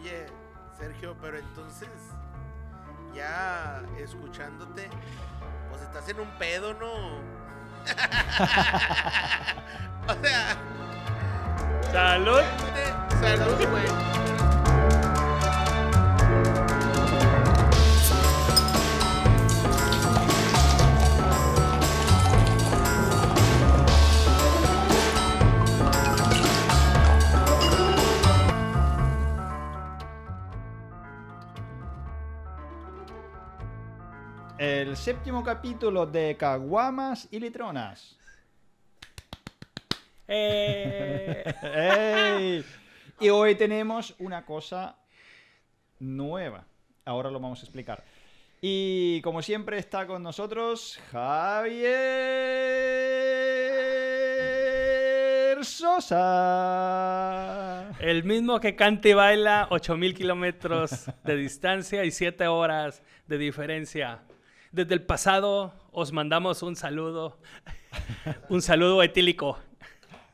Oye, Sergio, pero entonces, ya escuchándote, pues estás en un pedo, ¿no? o sea. ¡Salud! Salud, güey. El séptimo capítulo de Caguamas y Litronas. Eh, ¡Ey! Y hoy tenemos una cosa nueva. Ahora lo vamos a explicar. Y como siempre está con nosotros Javier Sosa. el mismo que canta y baila 8000 kilómetros de distancia y 7 horas de diferencia. Desde el pasado os mandamos un saludo. Un saludo etílico.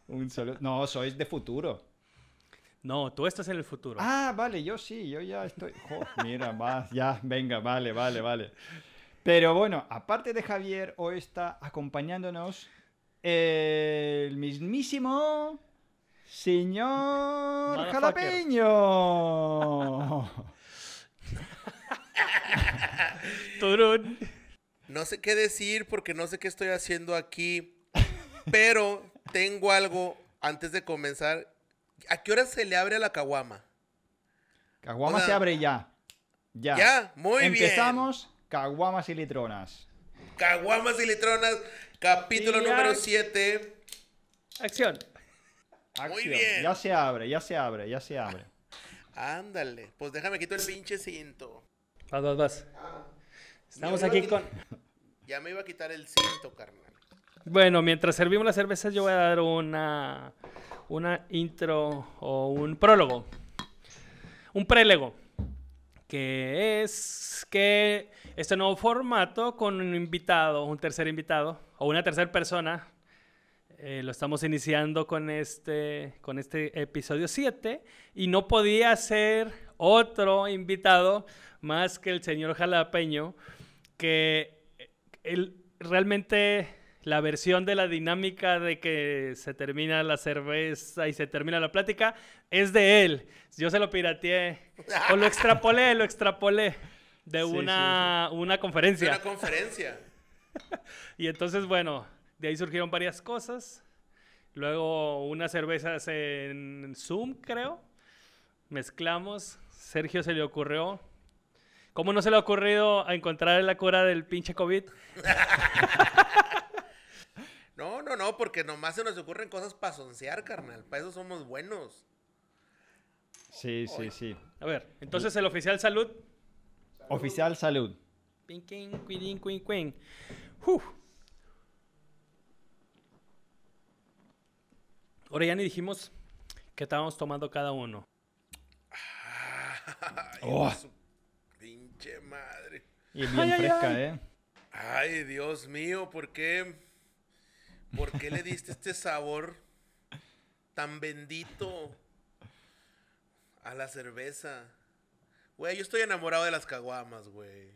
Un saludo. No, sois de futuro. No, tú estás en el futuro. Ah, vale, yo sí, yo ya estoy. Jo, mira, va, ya, venga, vale, vale, vale. Pero bueno, aparte de Javier, hoy está acompañándonos el mismísimo señor. Jalapeño. Turun. No sé qué decir porque no sé qué estoy haciendo aquí, pero tengo algo antes de comenzar. ¿A qué hora se le abre a la caguama? O sea, se abre ya. Ya. Ya, muy bien. Empezamos, caguamas y litronas. Caguamas y litronas, capítulo Y ya- número 7. Acción. Acción. bien. Ya se abre, ya se abre, ya se abre. Ándale, pues déjame quito el pinche cinto. Vas, vas, vas. Estamos Ya me aquí con... Ya me iba a quitar el cinto, carnal. Bueno, mientras servimos las cervezas, yo voy a dar una, una intro o un prólogo. Un prélego. Que es que este nuevo formato con un invitado, un tercer invitado o una tercera persona, eh, lo estamos iniciando con este, con este episodio 7 y no podía ser otro invitado más que el señor Jalapeño, que él realmente la versión de la dinámica de que se termina la cerveza y se termina la plática es de él. Yo se lo pirateé o lo extrapolé, lo extrapolé de Sí, sí, una, una conferencia. una conferencia. Y entonces, bueno, de ahí surgieron varias cosas. Luego unas cervezas en Zoom, creo. Mezclamos. Sergio se le ocurrió. ¿Cómo no se le ha ocurrido a encontrar la cura del pinche COVID? No, no, no, porque nomás se nos ocurren cosas para soncear, carnal. Para eso somos buenos. Sí, sí, sí. A ver, entonces el oficial salud. Oficial salud. Pin, quin, cuidín, cuin, cuin. Uf. Ahora ya ni dijimos que estábamos tomando cada uno. Ay, Oh. su pinche madre. Y bien Ay, ay, fresca, ay. ¿eh? Ay, Dios mío, ¿por qué? ¿Por qué le diste este sabor tan bendito a la cerveza? Güey, yo estoy enamorado de las caguamas, güey.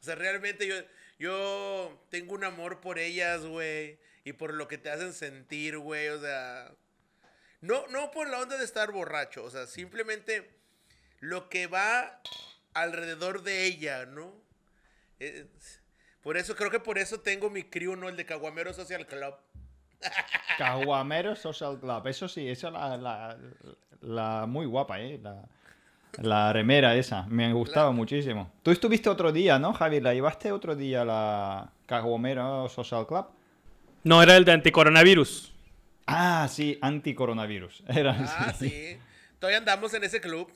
O sea, realmente yo, yo tengo un amor por ellas, güey. Y por lo que te hacen sentir, güey. O sea, no, no por la onda de estar borracho. O sea, simplemente lo que va alrededor de ella, ¿no? Es- por eso, creo que por eso tengo mi crew, ¿no? El de Caguamero Social Club. Caguamero Social Club. Eso sí, esa la, la, la muy guapa, ¿eh? La, la remera esa. Me ha gustado muchísimo. Tú estuviste otro día, ¿no, Javi? ¿La llevaste otro día a la Caguamero Social Club? No, era el de anticoronavirus. Ah, sí, anticoronavirus. Era, Ah, sí. Todavía andamos en ese club.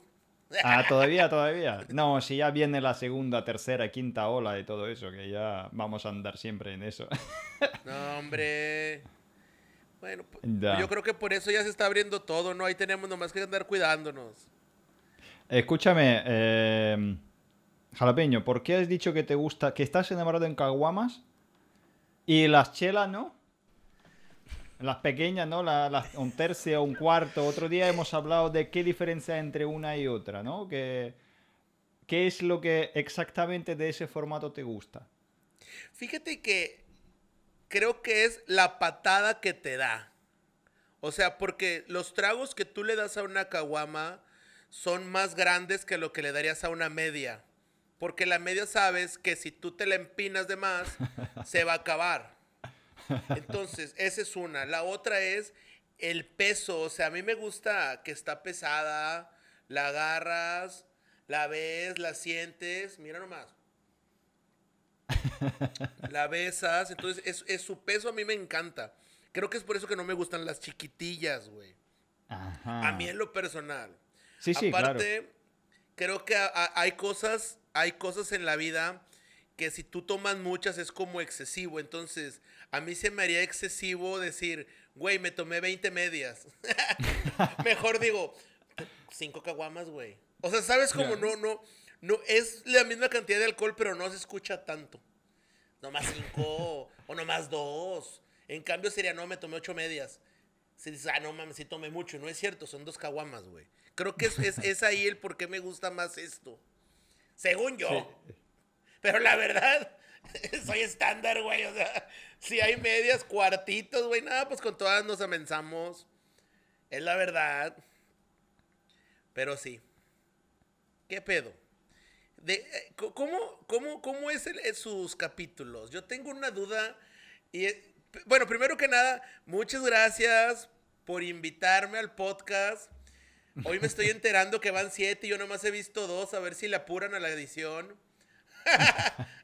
Ah, todavía, todavía. No, si ya viene la segunda, tercera, quinta ola y todo eso, que ya vamos a andar siempre en eso. No, hombre. Bueno, pues, Ya. yo creo que por eso ya se está abriendo todo, ¿no? Ahí tenemos nomás que andar cuidándonos. Escúchame, eh, Jalapeño, ¿por qué has dicho que te gusta, que estás enamorado en caguamas y las chelas no? Las pequeñas, ¿no? La- las- un tercio, un cuarto. Otro día hemos hablado de qué diferencia hay entre una y otra, ¿no? Que, ¿Qué es lo que exactamente de ese formato te gusta? Fíjate que creo que es la patada que te da. O sea, porque los tragos que tú le das a una caguama son más grandes que lo que le darías a una media. Porque la media sabes que si tú te la empinas de más, se va a acabar. Entonces, esa es una. La otra es el peso. O sea, a mí me gusta que está pesada, la agarras, la ves, la sientes. Mira nomás. La besas. Entonces, es, es su peso a mí me encanta. Creo que es por eso que no me gustan las chiquitillas, güey. Ajá. A mí en lo personal. Sí, sí, claro. Aparte, creo que a- a- hay cosas, hay cosas en la vida que si tú tomas muchas es como excesivo. Entonces, a mí se me haría excesivo decir, güey, me tomé 20 medias. Mejor digo, cinco caguamas, güey. O sea, ¿sabes cómo no, no, no, es la misma cantidad de alcohol, pero no se escucha tanto. Nomás cinco o nomás dos. En cambio sería, no, me tomé ocho medias. Si dices, ah, no mames, sí tomé mucho. No es cierto, son dos caguamas, güey. Creo que es, es, es ahí el por qué me gusta más esto. Según yo. Sí. Pero la verdad, soy estándar, güey. O sea, si hay medias, cuartitos, güey, nada, pues con todas nos amenzamos. Es la verdad. Pero sí. ¿Qué pedo? De, eh, ¿cómo, cómo, cómo es el- en sus capítulos? Yo tengo una duda. Y, eh, bueno, primero que nada, muchas gracias por invitarme al podcast. Hoy me estoy enterando que van siete y yo nomás he visto dos, a ver si le apuran a la edición.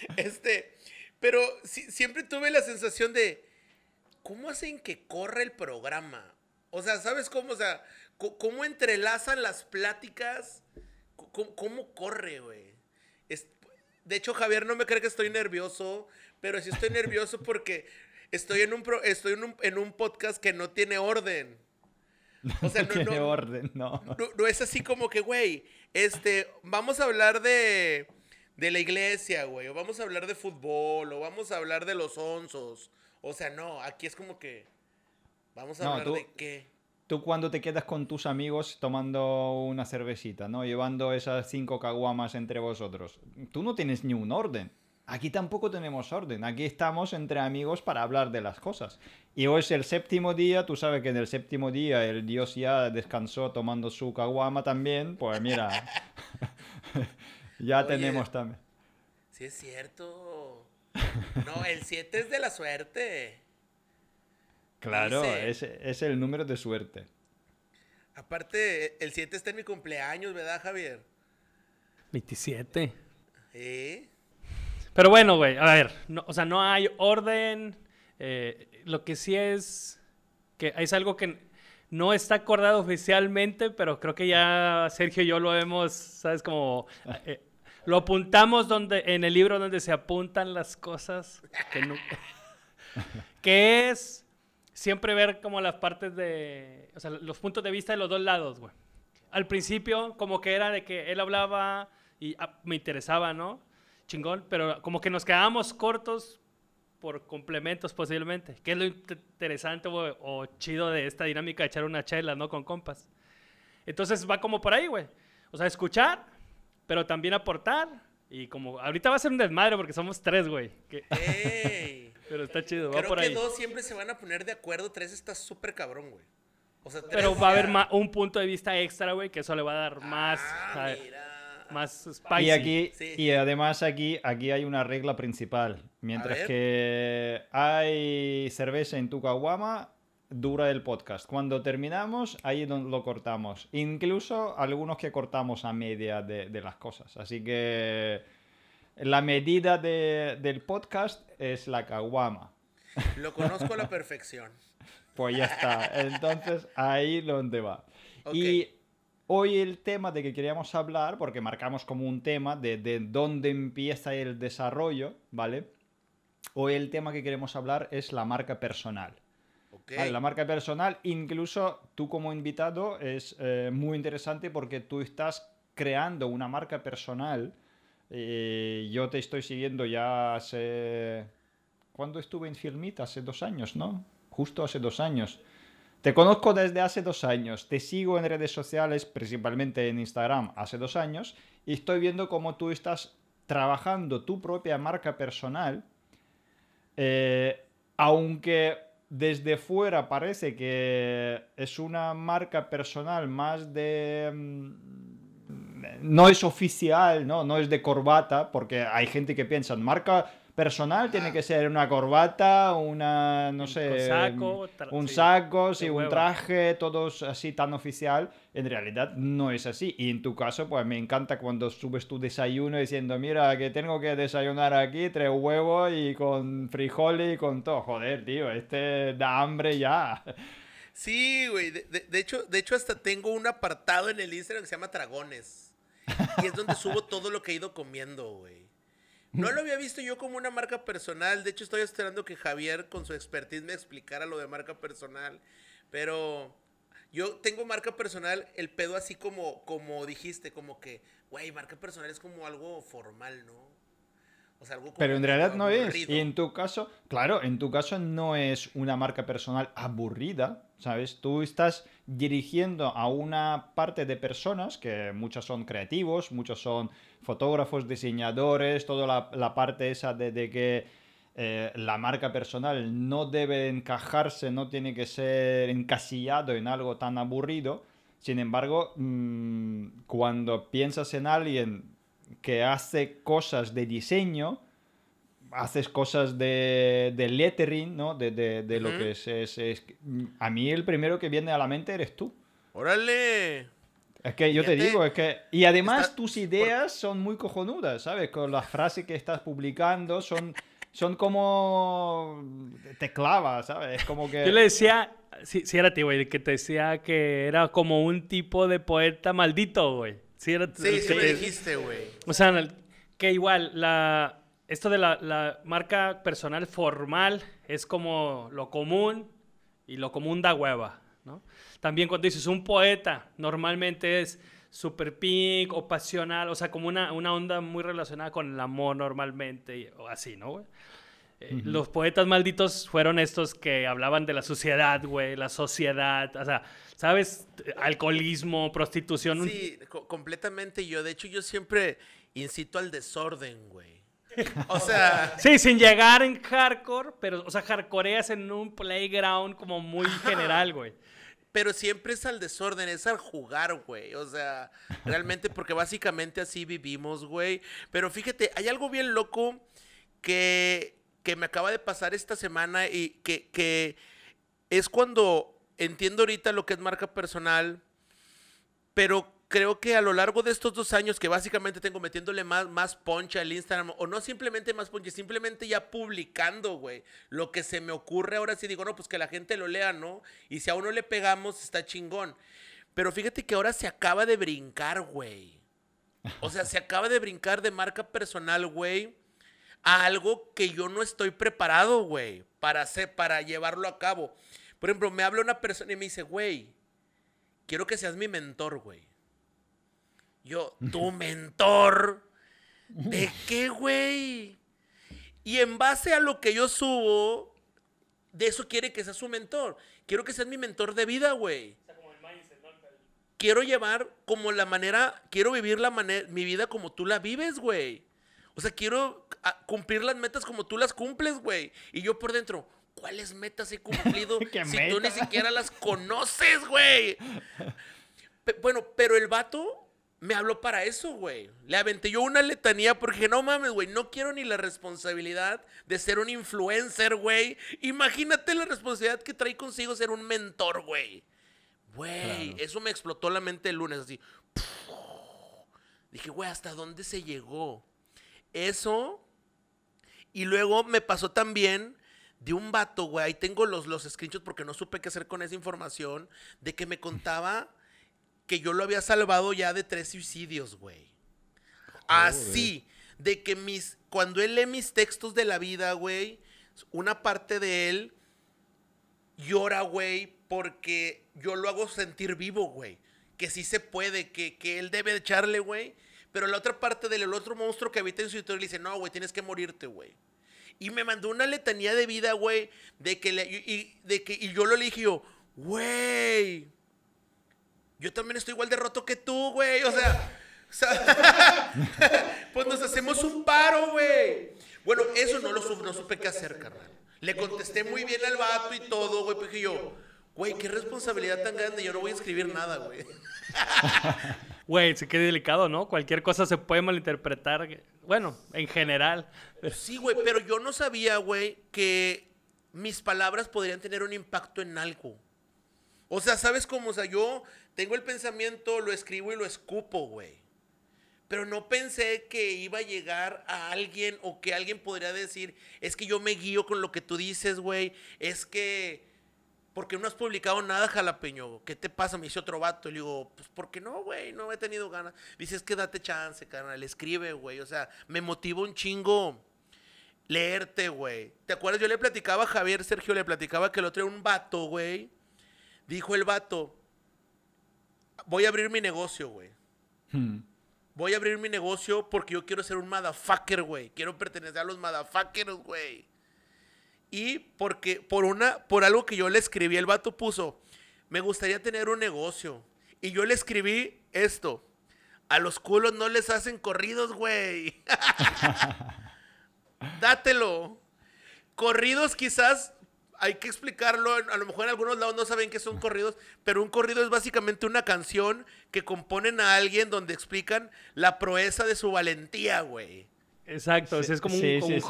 este, pero si- siempre tuve la sensación de, ¿cómo hacen que corra el programa? O sea, ¿sabes cómo? O sea, ¿cómo entrelazan las pláticas? ¿Cómo, cómo corre, güey? De hecho, Javier no me cree que estoy nervioso, pero sí estoy nervioso porque estoy en un, pro- estoy en un, en un podcast que no tiene orden. O sea, No no, tiene no- orden, no. no, no es así como que, güey, este, vamos a hablar de, de la iglesia, güey, o vamos a hablar de fútbol, o vamos a hablar de los onzos. O sea, no, aquí es como que, vamos a No, hablar tú- de qué. Tú cuando te quedas con tus amigos tomando una cervecita, ¿no? Llevando esas cinco caguamas entre vosotros. Tú no tienes ni un orden. Aquí tampoco tenemos orden. Aquí estamos entre amigos para hablar de las cosas. Y hoy es el séptimo día. Tú sabes que en el séptimo día el dios ya descansó tomando su caguama también. Pues mira, ya Oye. tenemos también. Sí es cierto. No, el 7 es de la suerte. Claro, es, es el número de suerte. Aparte, el 7 está en mi cumpleaños, ¿verdad, Javier? 27. ¿Eh? Pero bueno, güey, a ver, no- o sea, no hay orden. eh, lo que sí es que es algo que no está acordado oficialmente, pero creo que ya Sergio y yo lo hemos, ¿sabes? Como eh, lo apuntamos donde en el libro donde se apuntan las cosas que, nu- que es siempre ver como las partes de, o sea, los puntos de vista de los dos lados, güey. Al principio como que era de que él hablaba y ah, me interesaba, ¿no? Chingón, pero como que nos quedábamos cortos por complementos posiblemente, que es lo int- interesante o chido de esta dinámica de echar una chela, ¿no? Con compas. Entonces va como por ahí, güey. O sea, escuchar, pero también aportar. Y como ahorita va a ser un desmadre porque somos tres, güey. que- ¡Ey! Pero está chido, va Creo por que ahí. dos siempre se van a poner de acuerdo, tres está súper cabrón, güey. O sea, Pero va a haber un punto de vista extra, güey, que eso le va a dar más, Ah, mira. más spicy. Y aquí, Sí. y además aquí, aquí hay una regla principal. Mientras que hay cerveza en tu caguama, dura el podcast. Cuando terminamos, ahí lo cortamos. Incluso algunos que cortamos a media de, de las cosas. Así que la medida de- del podcast es la caguama. Lo conozco a la perfección. Pues ya está. Entonces, ahí donde va. Y hoy el tema de que queríamos hablar, porque marcamos como un tema de, de dónde empieza el desarrollo, ¿vale? Hoy el tema que queremos hablar es la marca personal. La marca personal, incluso tú como invitado, es eh, muy interesante porque tú estás creando una marca personal. Eh, yo te estoy siguiendo ya hace... ¿Cuándo estuve en Filmit? Hace dos años, ¿no? justo hace dos años. Te conozco desde hace dos años, te sigo en redes sociales, principalmente en Instagram, hace dos años, y estoy viendo cómo tú estás trabajando tu propia marca personal, eh, aunque desde fuera parece que es una marca personal más de... mm, No es oficial, ¿no? No es de corbata, porque hay gente que piensa, marca personal tiene que ser una corbata, una, no sé, saco, un saco, sí, un traje, todos así tan oficial. En realidad no es así. Y en tu caso, pues me encanta cuando subes tu desayuno diciendo, mira, que tengo que desayunar aquí, tres huevos y con frijoles y con todo. Joder, tío, este da hambre ya. Sí, güey. De, de- de hecho, de hecho, hasta tengo un apartado en el Instagram que se llama Dragones. Y es donde subo todo lo que he ido comiendo, güey. No lo había visto yo como una marca personal. De hecho, estoy esperando que Javier, con su expertise, me explicara lo de marca personal. Pero yo tengo marca personal, el pedo así como, como dijiste, como que, güey, marca personal es como algo formal, ¿no? O sea, algo como Pero en realidad no es. Y en tu caso, claro, en tu caso no es una marca personal aburrida, ¿sabes? Tú estás dirigiendo a una parte de personas que muchos son creativos, muchos son fotógrafos, diseñadores, toda la, la parte esa de, de que eh, la marca personal no debe encajarse, no tiene que ser encasillado en algo tan aburrido. Sin embargo, mm, cuando piensas en alguien que hace cosas de diseño, haces cosas de, de lettering, ¿no? De, de- de lo que es, es- es- A mí el primero que viene a la mente eres tú. Órale. Es que yo te digo, es que... Y además está- tus ideas son muy cojonudas, ¿sabes? Con las frases que estás publicando son, son como... Te clavas, ¿sabes? Es como que... Yo le decía, sí, sí era a ti, güey, que te decía que era como un tipo de poeta maldito, güey. Sí, era, Sí, sí me dijiste, güey. O sea, el- que igual, la, esto de la, la marca personal formal es como lo común y lo común da hueva, ¿no? También cuando dices un poeta, normalmente es super pink o pasional, o sea, como una, una onda muy relacionada con el amor normalmente, o así, ¿no, güey? Eh, Los poetas malditos fueron estos que hablaban de la sociedad, güey, la sociedad, o sea, ¿sabes? Alcoholismo, prostitución, Sí, co- completamente yo. De hecho, yo siempre incito al desorden, güey. O sea, Sí, sin llegar en hardcore, pero, o sea, hardcoreas en un playground como muy general, güey. pero siempre es al desorden, es al jugar, güey. O sea, realmente, porque básicamente así vivimos, güey. Pero fíjate, hay algo bien loco que, que me acaba de pasar esta semana y que, que es cuando entiendo ahorita lo que es marca personal, pero creo que a lo largo de estos dos años que básicamente tengo metiéndole más, más punch al Instagram, o no simplemente más punch, simplemente ya publicando, güey, lo que se me ocurre ahora sí digo, no, pues que la gente lo lea, ¿no? Y si a uno le pegamos, está chingón. Pero fíjate que ahora se acaba de brincar, güey. O sea, se acaba de brincar de marca personal, güey, a algo que yo no estoy preparado, güey, para hacer, para llevarlo a cabo. Por ejemplo, me habla una persona y me dice, güey, quiero que seas mi mentor, güey. Yo, tu mentor. ¿De qué, güey? Y en base a lo que yo subo, de eso quiere que seas su mentor. Quiero que seas mi mentor de vida, güey. Quiero llevar como la manera, quiero vivir la manera, mi vida como tú la vives, güey. O sea, quiero ah, cumplir las metas como tú las cumples, güey. Y yo por dentro, ¿cuáles metas he cumplido ¿Qué si tú ni siquiera las conoces, güey? Bueno, pero el vato me habló para eso, güey. Le aventé yo una letanía porque no mames, güey, no quiero ni la responsabilidad de ser un influencer, güey. Imagínate la responsabilidad que trae consigo ser un mentor, güey. Güey, Claro. eso me explotó la mente el lunes así. Dije, güey, ¿hasta dónde se llegó? Eso. Y luego me pasó también de un vato, güey. Ahí tengo los, los screenshots porque no supe qué hacer con esa información. De que me contaba que yo lo había salvado ya de tres suicidios, güey. Así. De que mis. Cuando él lee mis textos de la vida, güey. Una parte de él llora, güey, porque yo lo hago sentir vivo, güey. Que sí se puede, que, que él debe echarle, güey. Pero la otra parte del el otro monstruo que habita en su interior le dice, no, güey, tienes que morirte, güey. Y me mandó una letanía de vida, güey, de que le, y, de que, y yo lo dije yo, güey, yo también estoy igual de roto que tú, güey. O sea, o sea pues nos hacemos un paro, güey. Bueno, eso no lo supe, no supe qué hacer, carnal. Le contesté muy bien al vato y todo, güey. Pues dije yo, güey, qué responsabilidad tan grande. Yo no voy a escribir nada, güey. Güey, sí que delicado, ¿no? Cualquier cosa se puede malinterpretar. Bueno, en general. Sí, güey, pero yo no sabía, güey, que mis palabras podrían tener un impacto en algo. O sea, ¿sabes cómo? O sea, yo tengo el pensamiento, lo escribo y lo escupo, güey. Pero no pensé que iba a llegar a alguien o que alguien podría decir, es que yo me guío con lo que tú dices, güey. Es que porque no has publicado nada, jalapeño? ¿Qué te pasa? Me dice otro vato. Y le digo, pues, ¿por qué no, güey? No he tenido ganas. Dice, es que date chance, carnal. Escribe, güey. O sea, me motiva un chingo leerte, güey. ¿Te acuerdas? Yo le platicaba a Javier, Sergio, le platicaba que el otro era un vato, güey. Dijo el vato, voy a abrir mi negocio, güey. Hmm. Voy a abrir mi negocio porque yo quiero ser un motherfucker, güey. Quiero pertenecer a los motherfuckers, güey. Y porque por una, por algo que yo le escribí, el vato puso, me gustaría tener un negocio. Y yo le escribí esto. A los culos no les hacen corridos, güey. Dátelo. Corridos quizás hay que explicarlo. A lo mejor en algunos lados no saben qué son corridos, pero un corrido es básicamente una canción que componen a alguien donde explican la proeza de su valentía, güey. Exacto, es como,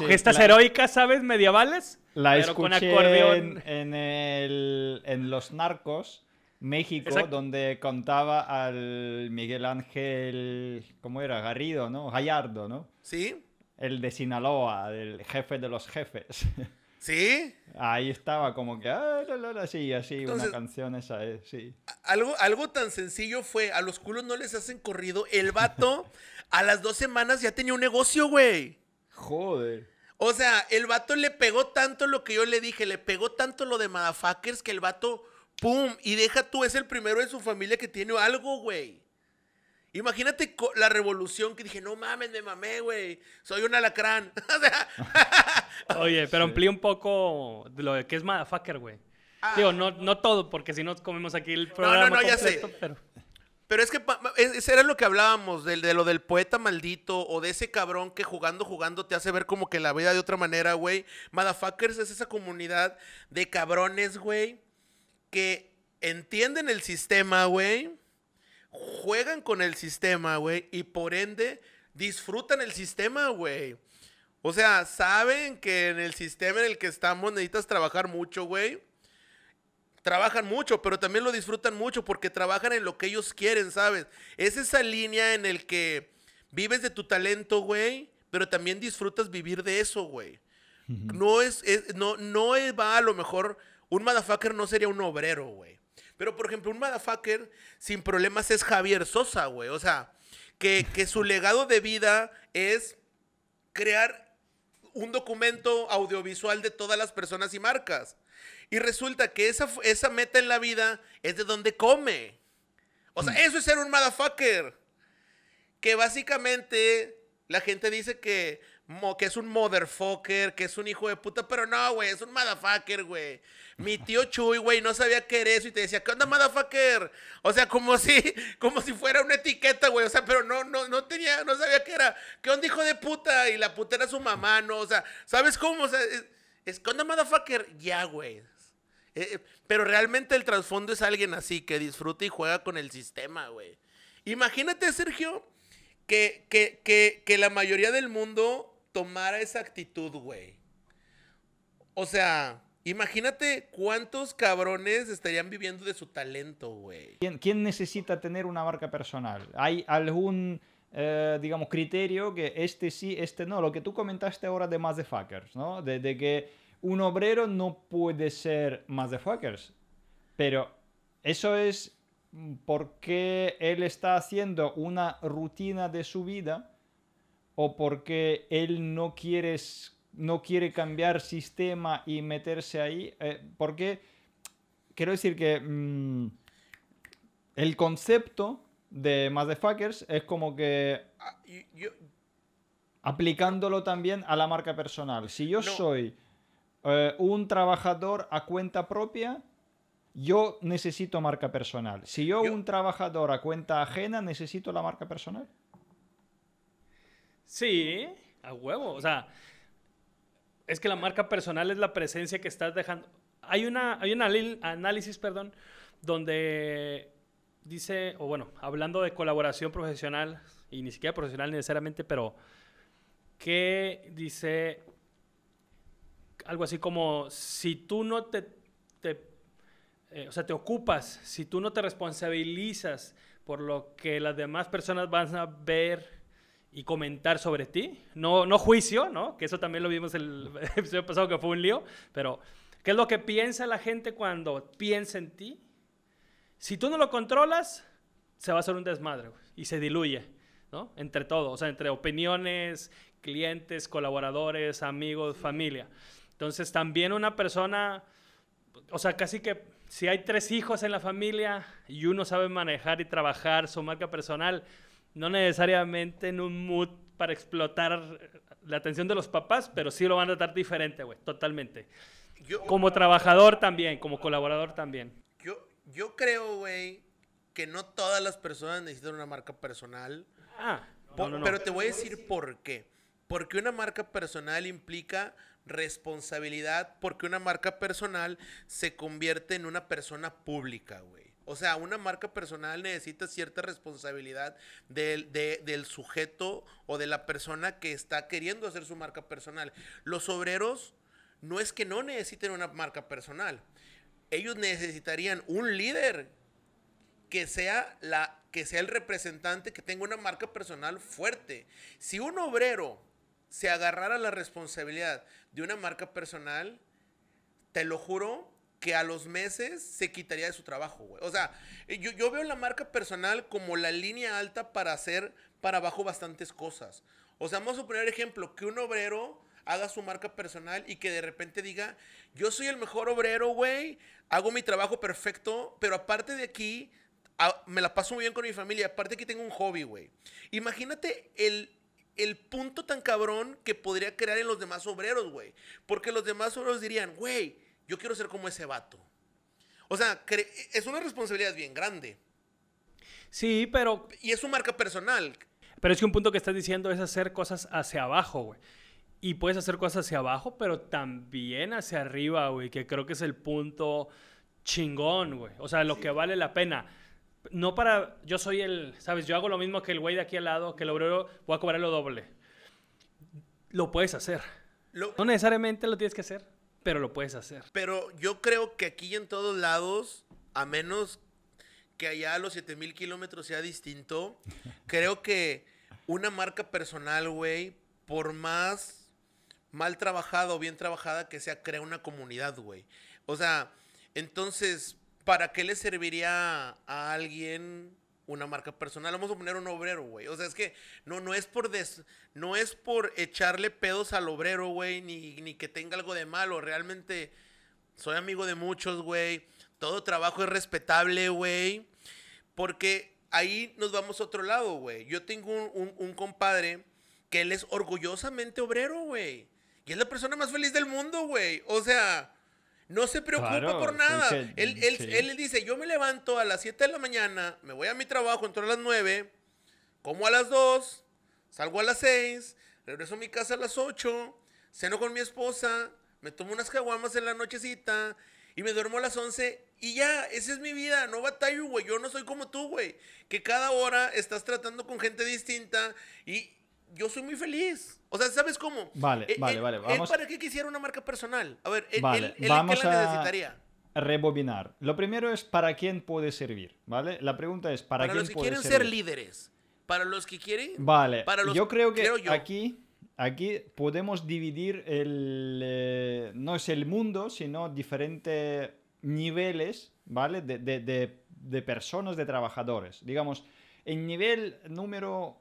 gestas heroicas, ¿sabes? Medievales. La pero con acordeón. En, el, en Los Narcos, México, donde contaba al Miguel Ángel, ¿cómo era? Garrido, ¿no? Gallardo, ¿no? Sí. El de Sinaloa, el jefe de los jefes. ¿Sí? Ahí estaba como que, ah, sí, así, una canción esa es, sí. Algo, algo tan sencillo fue, a los culos no les hacen corrido, el vato a las dos semanas ya tenía un negocio, güey. Joder. O sea, el vato le pegó tanto lo que yo le dije, le pegó tanto lo de motherfuckers que el vato, ¡pum! Y deja tú, es el primero de su familia que tiene algo, güey. Imagínate la revolución que dije, no mames, me mamé, güey. Soy un alacrán. Oye, pero amplía un poco de lo que es motherfucker, güey. Ah. Digo, no, no todo, porque si no comemos aquí el programa. No, no, no, ya sé. Pero... pero es que ese era lo que hablábamos, de, de, lo del poeta maldito o de ese cabrón que jugando, jugando te hace ver como que la vida de otra manera, güey. Motherfuckers es esa comunidad de cabrones, güey, que entienden el sistema, güey juegan con el sistema, güey, y por ende disfrutan el sistema, güey. O sea, saben que en el sistema en el que estamos necesitas trabajar mucho, güey. Trabajan mucho, pero también lo disfrutan mucho porque trabajan en lo que ellos quieren, ¿sabes? Es esa línea en el que vives de tu talento, güey, pero también disfrutas vivir de eso, güey. No es, es, no, no va a lo mejor, un motherfucker no sería un obrero, güey. Pero, por ejemplo, un motherfucker sin problemas es Javier Sosa, güey. O sea, que, su legado de vida es crear un documento audiovisual de todas las personas y marcas. Y resulta que esa, esa meta en la vida es de donde come. O sea, eso es ser un motherfucker. Que básicamente la gente dice que que es un motherfucker, que es un hijo de puta, pero no, güey, es un motherfucker, güey. Mi tío Chuy, güey, no sabía qué era eso y te decía, ¿qué onda, motherfucker? O sea, como si, como si fuera una etiqueta, güey, o sea, pero no, no, no tenía, no sabía qué era. ¿Qué onda, hijo de puta? Y la puta era su mamá, ¿no? O sea, ¿sabes cómo? O sea, es, ¿qué onda, motherfucker? Ya, güey. Eh, eh, pero realmente el trasfondo es alguien así, que disfruta y juega con el sistema, güey. Imagínate, Sergio, que, que, que, que la mayoría del mundo tomara esa actitud, güey. O sea, imagínate cuántos cabrones estarían viviendo de su talento, güey. ¿Quién, necesita tener una marca personal? ¿Hay algún, eh, digamos, criterio que este sí, este no? Lo que tú comentaste ahora de Motherfuckers, ¿no? De que un obrero no puede ser Motherfuckers. Pero eso es porque él está haciendo una rutina de su vida o porque él no quiere, no quiere cambiar sistema y meterse ahí. Eh, porque quiero decir que mm, el concepto de Motherfuckers es como que... Ah, aplicándolo también a la marca personal. Si yo No. soy eh, un trabajador a cuenta propia, yo necesito marca personal. Si yo, Yo- un trabajador a cuenta ajena, necesito la marca personal. Sí, a huevo. O sea, es que la marca personal es la presencia que estás dejando. Hay una, hay un análisis, perdón, donde dice, o bueno, hablando de colaboración profesional, y ni siquiera profesional necesariamente, pero que dice algo así como, si tú no te, te eh, o sea, te ocupas, si tú no te responsabilizas por lo que las demás personas van a ver y comentar sobre ti, no, no juicio, ¿no? Que eso también lo vimos el episodio pasado que fue un lío, pero ¿qué es lo que piensa la gente cuando piensa en ti? Si tú no lo controlas, se va a hacer un desmadre y se diluye, ¿no? Entre todo, o sea, entre opiniones, clientes, colaboradores, amigos, familia. Entonces, también una persona, o sea, casi que si hay tres hijos en la familia y uno sabe manejar y trabajar su marca personal, no necesariamente en un mood para explotar la atención de los papás, pero sí lo van a tratar diferente, güey, totalmente. Yo, Como trabajador también, como colaborador también. yo, yo creo, güey, que no todas las personas necesitan una marca personal. Ah, no. Pero te voy a decir por qué. Porque una marca personal implica responsabilidad, porque una marca personal se convierte en una persona pública, güey. O sea, una marca personal necesita cierta responsabilidad del, de- del sujeto o de la persona que está queriendo hacer su marca personal. Los obreros no es que no necesiten una marca personal. Ellos necesitarían un líder que sea la que sea el representante que tenga una marca personal fuerte. Si un obrero se agarrara la responsabilidad de una marca personal, te lo juro que a los meses se quitaría de su trabajo, güey. O sea, eh, yo, yo veo la marca personal como la línea alta para hacer para abajo bastantes cosas. O sea, vamos a poner ejemplo, que un obrero haga su marca personal y que de repente diga, yo soy el mejor obrero, güey, hago mi trabajo perfecto, pero aparte de aquí, a- me la paso muy bien con mi familia, aparte aquí tengo un hobby, güey. Imagínate el, el punto tan cabrón que podría crear en los demás obreros, güey. Porque los demás obreros dirían, güey, yo quiero ser como ese vato. O sea, es una responsabilidad bien grande. Sí, pero, Y es su marca personal. pero es que un punto que estás diciendo es hacer cosas hacia abajo, güey. Y puedes hacer cosas hacia abajo, pero también hacia arriba, güey, que creo que es el punto chingón, güey. O sea, lo que vale la pena. No para, yo soy el, sabes, yo hago lo mismo que el güey de aquí al lado, que el obrero, voy a cobrar lo doble. Lo puedes hacer. Lo- No necesariamente lo tienes que hacer, pero lo puedes hacer. pero yo creo que aquí y en todos lados, a menos que allá a los 7000 kilómetros sea distinto, creo que una marca personal, güey, por más mal trabajada o bien trabajada que sea, crea una comunidad, güey. O sea, entonces, ¿para qué le serviría a alguien una marca personal? Vamos a poner un obrero, güey. O sea, es que no, no es por des- no es por echarle pedos al obrero, güey, ni, ni que tenga algo de malo. Realmente soy amigo de muchos, güey. Todo trabajo es respetable, güey. Porque ahí nos vamos a otro lado, güey. Yo tengo un, un- un compadre que él es orgullosamente obrero, güey. Y es la persona más feliz del mundo, güey. O sea, no se preocupa Claro, por sí, nada. que- él, él, sí. él dice, yo me levanto a las 7 de la mañana, me voy a mi trabajo, entro a las 9, como a las 2, salgo a las 6, regreso a mi casa a las 8, ceno con mi esposa, me tomo unas caguamas en la nochecita y me duermo a las 11 y ya, esa es mi vida, no batallo, güey, yo no soy como tú, güey, que cada hora estás tratando con gente distinta y yo soy muy feliz. O sea, ¿sabes cómo? Vale, Él- vale, él- vale, él vamos- para qué quisiera una marca personal? A ver, él, Vale, él- vamos ¿qué la a- necesitaría? Rebobinar. Lo primero es para quién puede servir, ¿vale? La pregunta es para, Para, quién los que puede quieren servir. ser líderes. Para los que quieren... Vale, Para los- yo creo que creo yo. aquí, aquí podemos dividir el... eh, no es el mundo, sino diferentes niveles, ¿vale? De, de- de- de personas, de trabajadores. Digamos, en nivel número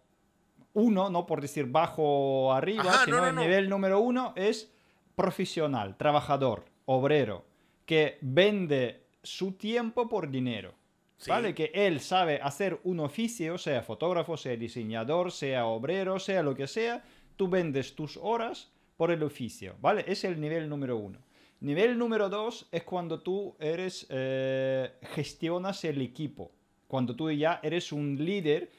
uno, no por decir bajo o arriba, Ajá, no, sino no, el no. nivel número uno es profesional, trabajador, obrero, que vende su tiempo por dinero. Sí. ¿Vale? Que él sabe hacer un oficio, sea fotógrafo, sea diseñador, sea obrero, sea lo que sea, tú vendes tus horas por el oficio, ¿vale? Es el nivel número uno. Nivel número dos es cuando tú eres, eh, gestionas el equipo, cuando tú ya eres un líder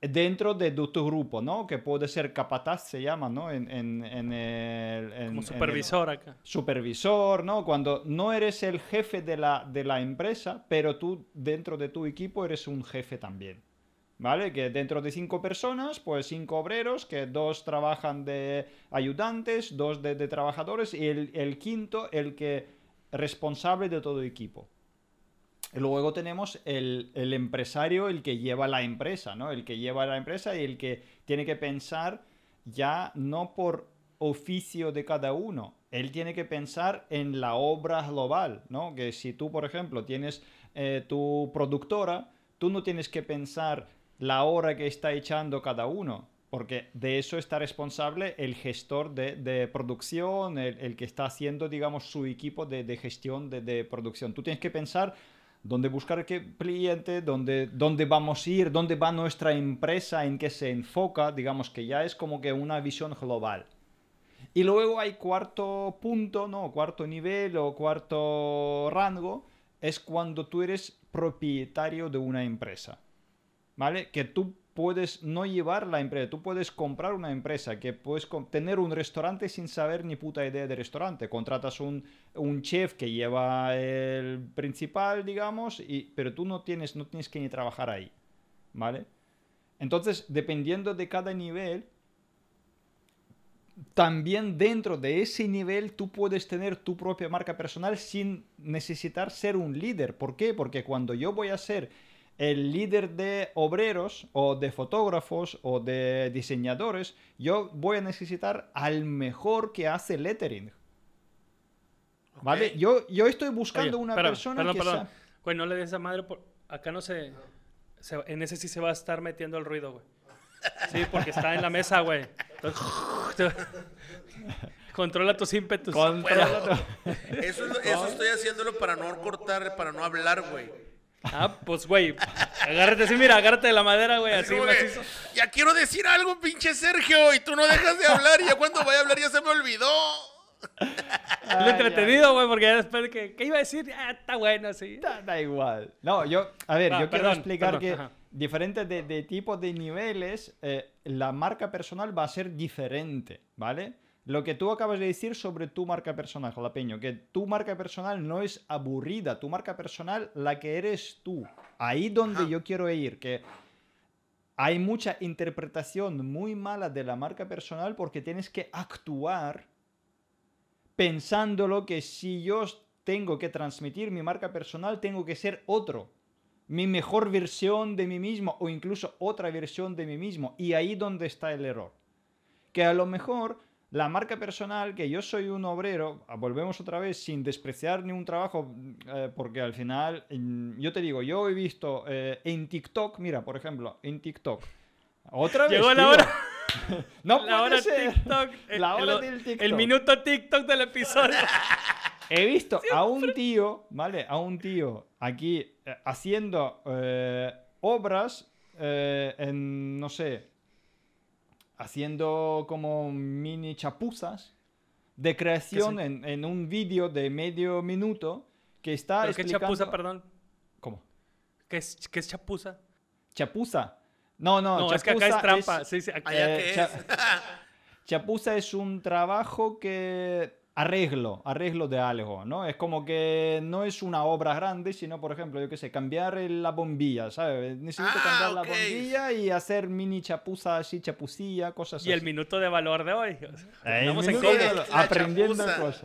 dentro de tu, tu grupo, ¿no? Que puede ser capataz, se llama, ¿no? En, en- en el, en- Como supervisor acá. supervisor, ¿no? Cuando no eres el jefe de la, de la empresa, pero tú dentro de tu equipo eres un jefe también. ¿Vale? Que dentro de cinco personas, pues cinco obreros, que dos trabajan de ayudantes, dos de, de trabajadores y el, el quinto, el que responsable de todo equipo. Luego tenemos el, el empresario, el que lleva la empresa, ¿no? El que lleva la empresa y el que tiene que pensar ya no por oficio de cada uno, él tiene que pensar en la obra global, ¿no? Que si tú, por ejemplo, tienes eh, tu productora, tú no tienes que pensar la hora que está echando cada uno, porque de eso está responsable el gestor de, de producción, el, el que está haciendo, digamos, su equipo de, de gestión de, de producción. Tú tienes que pensar dónde buscar qué cliente, dónde, dónde vamos a ir, dónde va nuestra empresa, en qué se enfoca, digamos que ya es como que una visión global. Y luego hay cuarto punto, ¿no? Cuarto nivel o cuarto rango, es cuando tú eres propietario de una empresa. ¿Vale? Que tú puedes no llevar la empresa, tú puedes comprar una empresa, que puedes tener un restaurante sin saber ni puta idea de restaurante. Contratas un, un chef que lleva el principal, digamos, y, pero tú no tienes, no tienes que ni trabajar ahí. ¿Vale? Entonces, dependiendo de cada nivel, también dentro de ese nivel tú puedes tener tu propia marca personal sin necesitar ser un líder. ¿Por qué? Porque cuando yo voy a ser el líder de obreros o de fotógrafos o de diseñadores, yo voy a necesitar al mejor que hace lettering. ¿Vale? Ok. Yo, yo estoy buscando Oye, una espera, persona perdón, que perdón. sa- Güey, no le des a madre por... Acá no se... se- En ese sí se va a estar metiendo el ruido, güey. Sí, porque está en la mesa, güey. Entonces, Controla tus ímpetus. Controla tu- Eso, es lo- eso estoy haciéndolo para no cortar, para no hablar, güey. Ah, pues, güey. Agárrate así, mira, agárrate de la madera, güey. Así macizo. ya quiero decir algo, pinche Sergio, y tú no dejas de hablar, y ya cuando voy a hablar ya se me olvidó. Lo entretenido, güey, porque ya después de que... ¿Qué iba a decir? Ah, está bueno, sí. Da, da igual. No, yo, a ver, yo quiero explicar perdón, que ajá. diferente de, de tipo de niveles, eh, la marca personal va a ser diferente, ¿vale? Lo que tú acabas de decir sobre tu marca personal, Jalapeño, que tu marca personal no es aburrida, tu marca personal, la que eres tú. Ahí donde Ajá. yo quiero ir, que hay mucha interpretación muy mala de la marca personal porque tienes que actuar pensándolo que si yo tengo que transmitir mi marca personal, tengo que ser otro. Mi mejor versión de mí mismo o incluso otra versión de mí mismo. Y ahí donde está el error. Que a lo mejor la marca personal, que yo soy un obrero, ah, volvemos otra vez sin despreciar ni un trabajo, eh, porque al final, mm, yo te digo, yo he visto eh, en TikTok, mira, por ejemplo, en TikTok. Otra vez. Llegó la tío. hora. no la hora ser. TikTok. el- La hora el, del TikTok. El minuto TikTok del episodio. He visto a un tío, ¿vale? A un tío aquí eh, haciendo obras en, no sé, haciendo como mini chapuzas de creación en, en un vídeo de medio minuto que está ¿Pero qué explicando... chapuza, perdón? ¿Cómo? ¿Qué es, qué es chapuza? ¿Chapuza? No, no, No, es que acá es chapuza trampa. Sí, sí, acá- Eh, cha-. Chapuza es un trabajo que arreglo, arreglo de algo, ¿no? Es como que no es una obra grande, sino, por ejemplo, yo qué sé, cambiar la bombilla, ¿sabes? Necesito Ah, cambiar ok. la bombilla y hacer mini chapuza así, chapucilla, cosas Y el así. minuto de valor de hoy. Eh, Estamos en aprendiendo chapuza. cosas.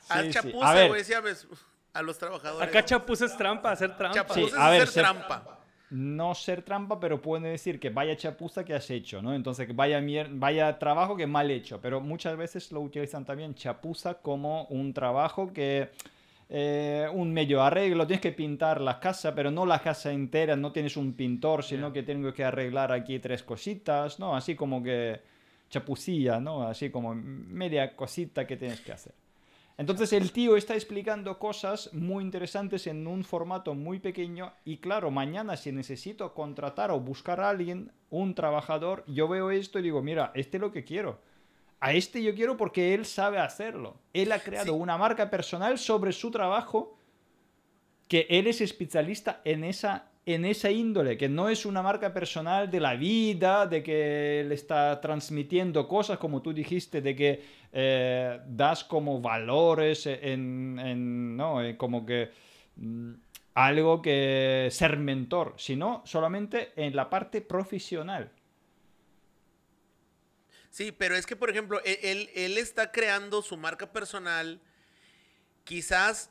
Sí, sí. chapuza, A ver, güey, decíamos a los trabajadores. Acá chapuza es trampa, hacer trampa. Chapuza Sí, es a ver, hacer ser- trampa. No ser trampa, pero puede decir que vaya chapuza que has hecho, ¿no? Entonces, que vaya, mier- vaya trabajo que mal hecho, pero muchas veces lo utilizan también chapuza como un trabajo que... eh, un medio arreglo, tienes que pintar la casa, pero no la casa entera, no tienes un pintor, sino que tengo que arreglar aquí tres cositas, ¿no? Así como que chapucilla, ¿no? Así como media cosita que tienes que hacer. Entonces el tío está explicando cosas muy interesantes en un formato muy pequeño y claro, mañana si necesito contratar o buscar a alguien, un trabajador, yo veo esto y digo, mira, este es lo que quiero. A este yo quiero porque él sabe hacerlo. Él ha creado Sí. una marca personal sobre su trabajo que él es especialista en esa, en esa índole, que no es una marca personal de la vida, de que él está transmitiendo cosas, como tú dijiste, de que eh, das como valores en, en- ¿no? Eh, como que mm, algo que ser mentor, sino solamente en la parte profesional. Sí, pero es que, por ejemplo, e- él, él está creando su marca personal. Quizás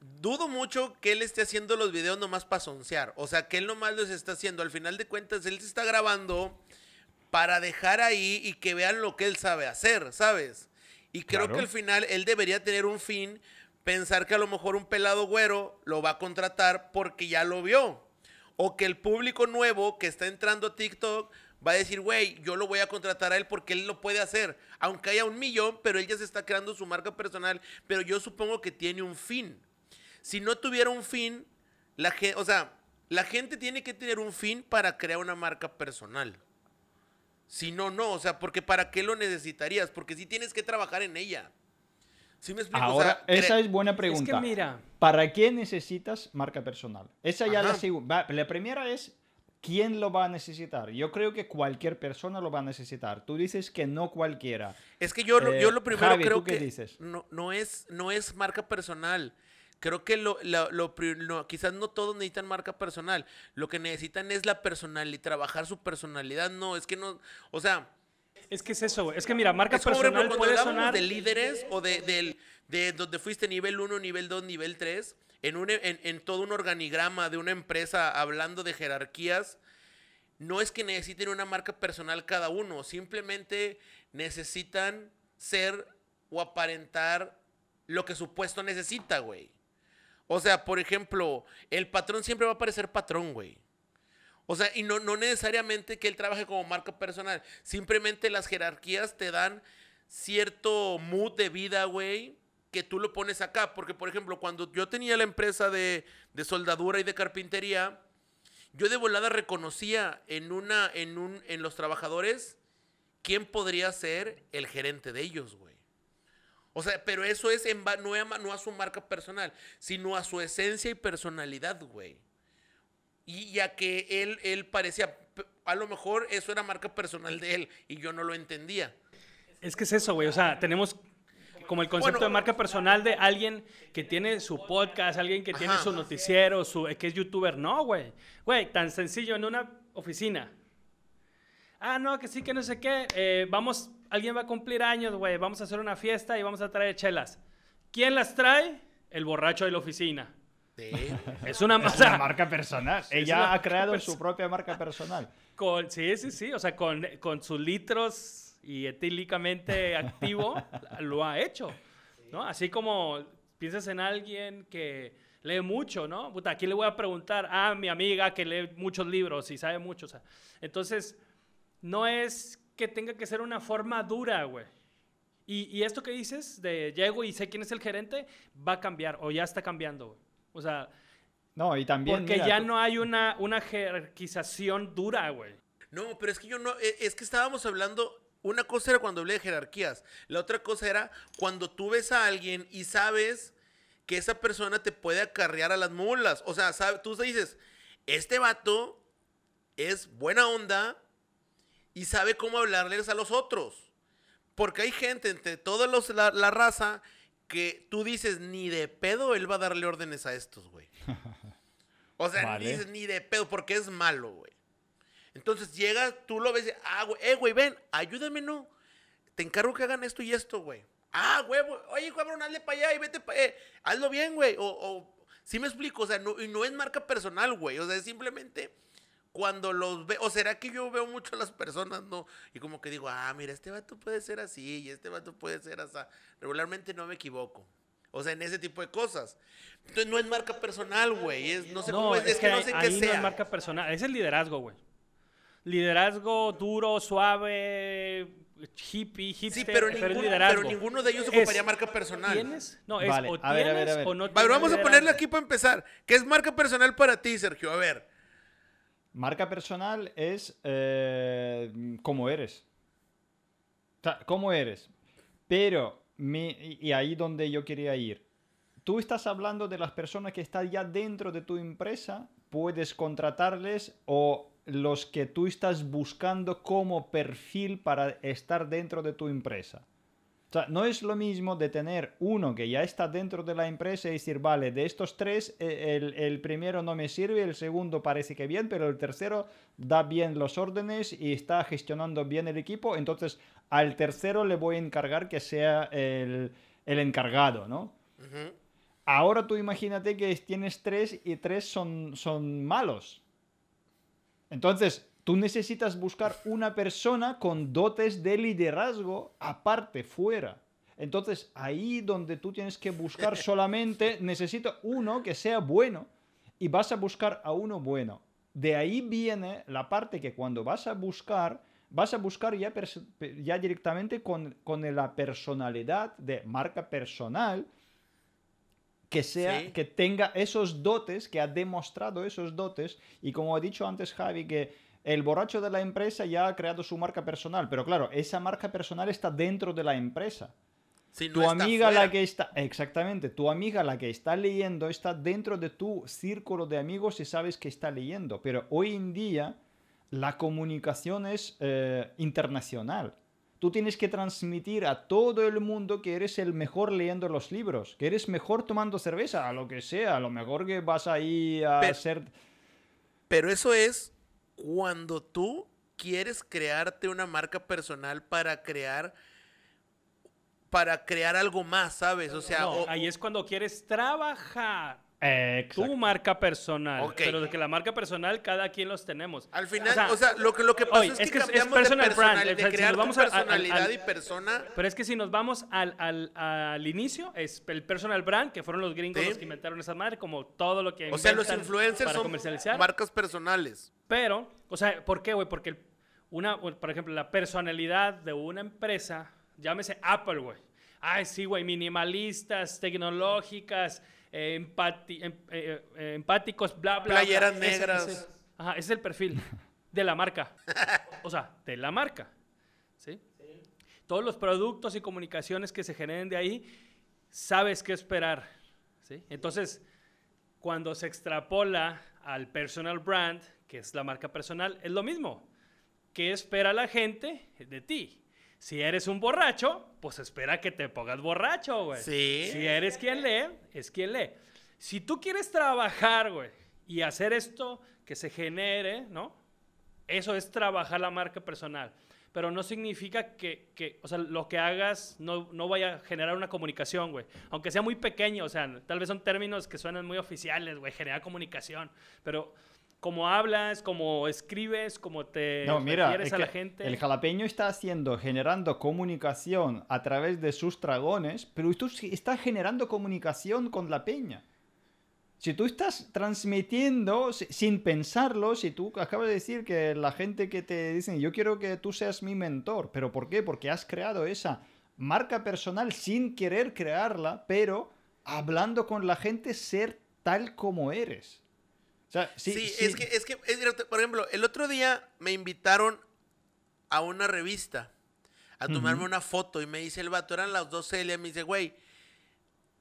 dudo mucho que él esté haciendo los videos nomás para soncear. O sea, que él nomás los está haciendo. Al final de cuentas, él se está grabando para dejar ahí y que vean lo que él sabe hacer, ¿sabes? Y creo Claro. que al final él debería tener un fin, pensar que a lo mejor un pelado güero lo va a contratar porque ya lo vio. O que el público nuevo que está entrando a TikTok va a decir, güey, yo lo voy a contratar a él porque él lo puede hacer. Aunque haya un millón, pero él ya se está creando su marca personal. Pero yo supongo que tiene un fin. Si no tuviera un fin, la gente, o sea, la gente tiene que tener un fin para crear una marca personal. Si no, no, o sea, porque ¿para qué lo necesitarías? Porque sí tienes que trabajar en ella. ¿Sí me explico? O Ahora, sea, esa es buena pregunta. Es que mira, ¿Para qué necesitas marca personal? Esa ya la segunda. La primera es quién lo va a necesitar. Yo creo que cualquier persona lo va a necesitar. Tú dices que no cualquiera. Es que yo, lo- Eh, yo lo primero Javi, creo ¿tú qué que dices? No, no, es, no es marca personal. Creo que lo, lo- lo no, quizás no todos necesitan marca personal. Lo que necesitan es la personalidad, trabajar su personalidad. No, es que no, o sea, es que es eso, güey. Es que mira, marca es como por ejemplo, personal cuando puede sonar. de líderes o de, del- de donde fuiste nivel 1, nivel 2, nivel 3, en, un, en, en todo un organigrama de una empresa hablando de jerarquías, no es que necesiten una marca personal cada uno, simplemente necesitan ser o aparentar lo que su puesto necesita, güey. O sea, por ejemplo, el patrón siempre va a parecer patrón, güey. O sea, y no, no necesariamente que él trabaje como marca personal. Simplemente las jerarquías te dan cierto mood de vida, güey, que tú lo pones acá. Porque, por ejemplo, cuando yo tenía la empresa de, de soldadura y de carpintería, yo de volada reconocía en, una, en, un, en los trabajadores quién podría ser el gerente de ellos, güey. O sea, pero eso es en, no, a, no a su marca personal, sino a su esencia y personalidad, güey. Y ya que él, él parecía, a lo mejor eso era marca personal de él y yo no lo entendía. Es que es eso, güey. O sea, tenemos como el concepto Bueno. de marca personal de alguien que tiene su podcast, alguien que tiene su noticiero, su, que es youtuber. No, güey. Güey, tan sencillo en una oficina. Ah, no, que sí, que no sé qué. Eh, vamos, alguien va a cumplir años, güey. Vamos a hacer una fiesta y vamos a traer chelas. ¿Quién las trae? El borracho de la oficina. Sí. Es una, o Es sea, una marca personal. Ella ha creado perso- su propia marca personal. Con, sí, sí, sí, o sea, con, con sus litros y etílicamente activo, lo ha hecho, ¿no? Así como piensas en alguien que lee mucho, ¿no? Puta, aquí le voy a preguntar a mi amiga que lee muchos libros y sabe mucho, o sea, entonces, no es que tenga que ser una forma dura, güey. Y, y esto que dices de llego y sé quién es el gerente, va a cambiar, o ya está cambiando, güey. O sea, No, y también. porque mira, ya tú- no hay una, una jerarquización dura, güey. No, pero es que yo no, e- es que estábamos hablando, una cosa era cuando hablé de jerarquías, la otra cosa era cuando tú ves a alguien y sabes que esa persona te puede acarrear a las mulas. O sea, sabe- tú dices, este vato es buena onda y sabe cómo hablarles a los otros. Porque hay gente entre toda los- la, la raza que tú dices, ni de pedo él va a darle órdenes a estos, güey. O sea, Vale. dices, ni de pedo, porque es malo, güey. Entonces llega, tú lo ves, y, ah, güey, eh, güey, ven, ayúdame, no. Te encargo que hagan esto y esto, güey. Ah, güey, güey, oye, cabrón, hazle para allá y vete para eh, hazlo bien, güey. O, o, sí me explico, o sea, no, y no es marca personal, güey. O sea, es simplemente cuando los veo, o será que yo veo mucho a las personas, ¿no? Y como que digo, ah, mira, este vato puede ser así y este vato puede ser así. Regularmente no me equivoco. O sea, en ese tipo de cosas. Entonces no es marca personal, güey. Es, no sé no, cómo es, es, es que, no sé ahí, qué ahí sea. no es marca personal, es el liderazgo, güey. liderazgo duro, suave, hippie, hipster, Sí, pero, es ninguno, liderazgo. pero ninguno de ellos Es- ocuparía marca personal. ¿Tienes? No, es Vale, o a ver, a ver, a ver. o no Vale, tienes vamos a ponerle aquí para empezar. ¿Qué es marca personal para ti, Sergio? A ver. Marca personal es eh, cómo eres. Cómo eres. Pero, y ahí donde yo quería ir. Tú estás hablando de las personas que están ya dentro de tu empresa, puedes contratarles o los que tú estás buscando como perfil para estar dentro de tu empresa. O sea, no es lo mismo de tener uno que ya está dentro de la empresa y decir, vale, de estos tres, eh, el, el primero no me sirve, el segundo parece que bien, pero el tercero da bien los órdenes y está gestionando bien el equipo, entonces al tercero le voy a encargar que sea el, el encargado, ¿no? Ahora tú imagínate que tienes tres y tres son, son malos. Entonces, tú necesitas buscar una persona con dotes de liderazgo aparte, fuera. Entonces, ahí donde tú tienes que buscar solamente, necesito uno que sea bueno y vas a buscar a uno bueno. De ahí viene la parte que cuando vas a buscar, vas a buscar ya, ya directamente con, con la personalidad de marca personal que sea Sí. que tenga esos dotes, que ha demostrado esos dotes y como ha dicho antes Javi que el borracho de la empresa ya ha creado su marca personal, pero claro, esa marca personal está dentro de la empresa. Si no Tu amiga fuera. la que está, exactamente, tu amiga la que está leyendo está dentro de tu círculo de amigos y sabes que está leyendo, pero hoy en día la comunicación es eh, internacional. Tú tienes que transmitir a todo el mundo que eres el mejor leyendo los libros, que eres mejor tomando cerveza, a lo que sea, a lo mejor que vas ahí a Pero- ser... Pero eso es cuando tú quieres crearte una marca personal para crear para crear algo más, ¿sabes? O sea, No, o- ahí es cuando quieres trabajar Exacto. tu marca personal. Pero de que la marca personal, cada quien los tenemos. al final, o sea, lo que lo que pasa oye, es es que, que es- es cambiamos personal de brand, personal, o sea, de si crear nos tu vamos al- al- personalidad al- y persona. Pero es que si nos vamos al, al- al inicio, es el personal brand, que fueron los gringos Sí. los que inventaron esa madre, como todo lo que O sea, los influencers para son comercializar. marcas personales. Pero, o sea, ¿por qué, güey? Porque una, por ejemplo, la personalidad de una empresa, llámese Apple, güey. Ay, sí, güey, minimalistas, tecnológicas, eh, empati- em- eh, eh, empáticos, bla, bla. Playeras bla. Negras. ese- ajá, ese es el perfil de la marca. O sea, de la marca. ¿Sí? Todos los productos y comunicaciones que se generen de ahí, sabes qué esperar. ¿Sí? Entonces, cuando se extrapola al personal brand, que es la marca personal, es lo mismo. ¿Qué espera la gente de ti? Si eres un borracho, pues espera que te pongas borracho, güey. Sí. Si eres quien lee, es quien lee. Si tú quieres trabajar, güey, y hacer esto que se genere, ¿no? Eso es trabajar la marca personal. Pero no significa que, que, o sea, lo que hagas no, no vaya a generar una comunicación, güey. Aunque sea muy pequeño, o sea, tal vez son términos que suenan muy oficiales, güey, generar comunicación. Pero como hablas, como escribes, como te No, mira, refieres es a la gente. el jalapeño está haciendo, generando comunicación a través de sus dragones, pero tú estás generando comunicación con la peña. Si tú estás transmitiendo si- sin pensarlo, si tú acabas de decir que la gente que te dicen, yo quiero que tú seas mi mentor, pero ¿por qué? Porque has creado esa marca personal sin querer crearla, pero hablando con la gente, ser tal como eres. O sea, sí, Sí, sí. es que, es que, es por ejemplo, el otro día me invitaron a una revista a tomarme una foto y me dice el vato, eran las 12 del día, me dice, güey,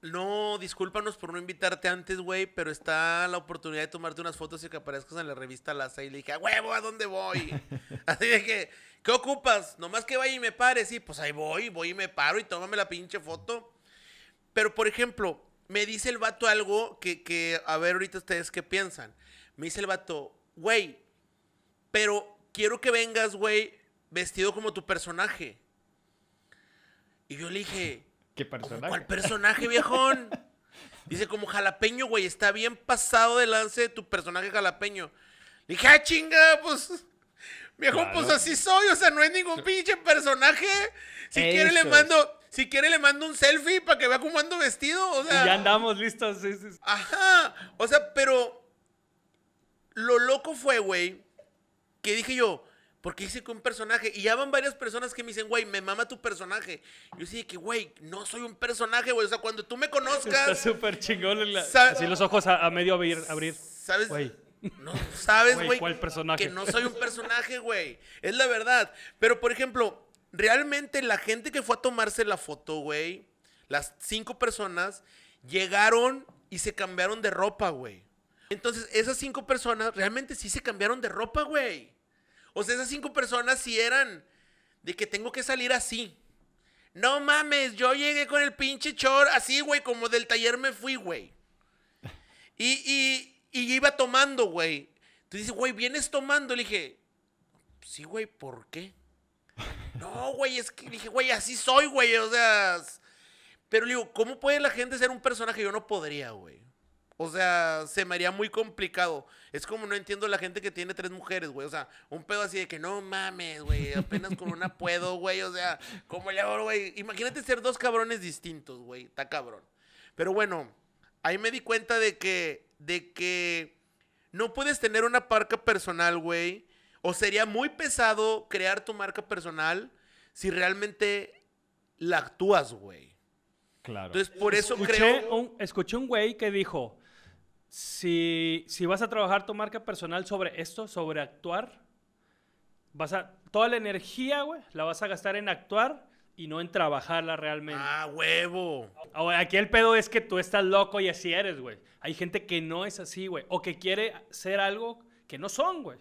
no, discúlpanos por no invitarte antes, güey, pero está la oportunidad de tomarte unas fotos y que aparezcas en la revista La Y le dije, a huevo, ¿a dónde voy? Así de que, ¿qué ocupas? Nomás que vaya y me pare, sí, pues ahí voy, voy y me paro y tómame la pinche foto. Pero, por ejemplo, me dice el vato algo que, que, a ver ahorita ustedes qué piensan. Me dice el vato, güey, pero quiero que vengas, güey, vestido como tu personaje. Y yo le dije, ¿Qué ¿Cómo personaje? ¿cuál personaje, viejón? Dice, como jalapeño, güey, está bien pasado de lance de tu personaje jalapeño. Le dije, ah, chinga, pues... Viejo, Claro. pues así soy, o sea, no hay ningún pinche personaje. Si quiere le mando, si quiere le mando un selfie para que vea cómo ando vestido, o Y sea. ya andamos listos. sí, sí, sí. Ajá. O sea, pero lo loco fue, güey, que dije yo, porque hice que un personaje. Y ya van varias personas que me dicen, güey, me mama tu personaje. Yo sí que, güey, no soy un personaje, güey. O sea, cuando tú me Está conozcas, súper chingón. la- así los ojos a, a medio abrir. abrir. ¿sabes? Güey. No sabes, Güey, güey. ¿cuál personaje? Que no soy un personaje, güey. Es la verdad. Pero, por ejemplo, realmente la gente que fue a tomarse la foto, güey, las cinco personas, llegaron y se cambiaron de ropa, güey. Entonces, esas cinco personas realmente sí se cambiaron de ropa, güey. O sea, esas cinco personas sí eran de que tengo que salir así. No mames, yo llegué con el pinche chor así, güey, como del taller me fui, güey. Y, y, y iba tomando, güey. Tú dices, güey, vienes tomando. Le dije, sí, güey, ¿por qué? No, güey, es que dije, güey, así soy, güey. O sea, pero digo, ¿cómo puede la gente ser un personaje? Yo no podría, güey. O sea, se me haría muy complicado. Es como no entiendo la gente que tiene tres mujeres, güey. O sea, un pedo así de que no mames, güey. Apenas con una puedo, güey. O sea, ¿cómo le güey? Imagínate ser dos cabrones distintos, güey. Está cabrón. Pero bueno, ahí me di cuenta de que, de que no puedes tener una marca personal, güey. O sería muy pesado crear tu marca personal si realmente la actúas, güey. Claro. Entonces, por eso escuché creo... Un, escuché un güey que dijo, si, si vas a trabajar tu marca personal sobre esto, sobre actuar, vas a, toda la energía, güey, la vas a gastar en actuar y no en trabajarla realmente. Ah, huevo. Ahora, aquí el pedo es que tú estás loco y así eres, güey. Hay gente que no es así, güey. O que quiere ser algo que no son, güey.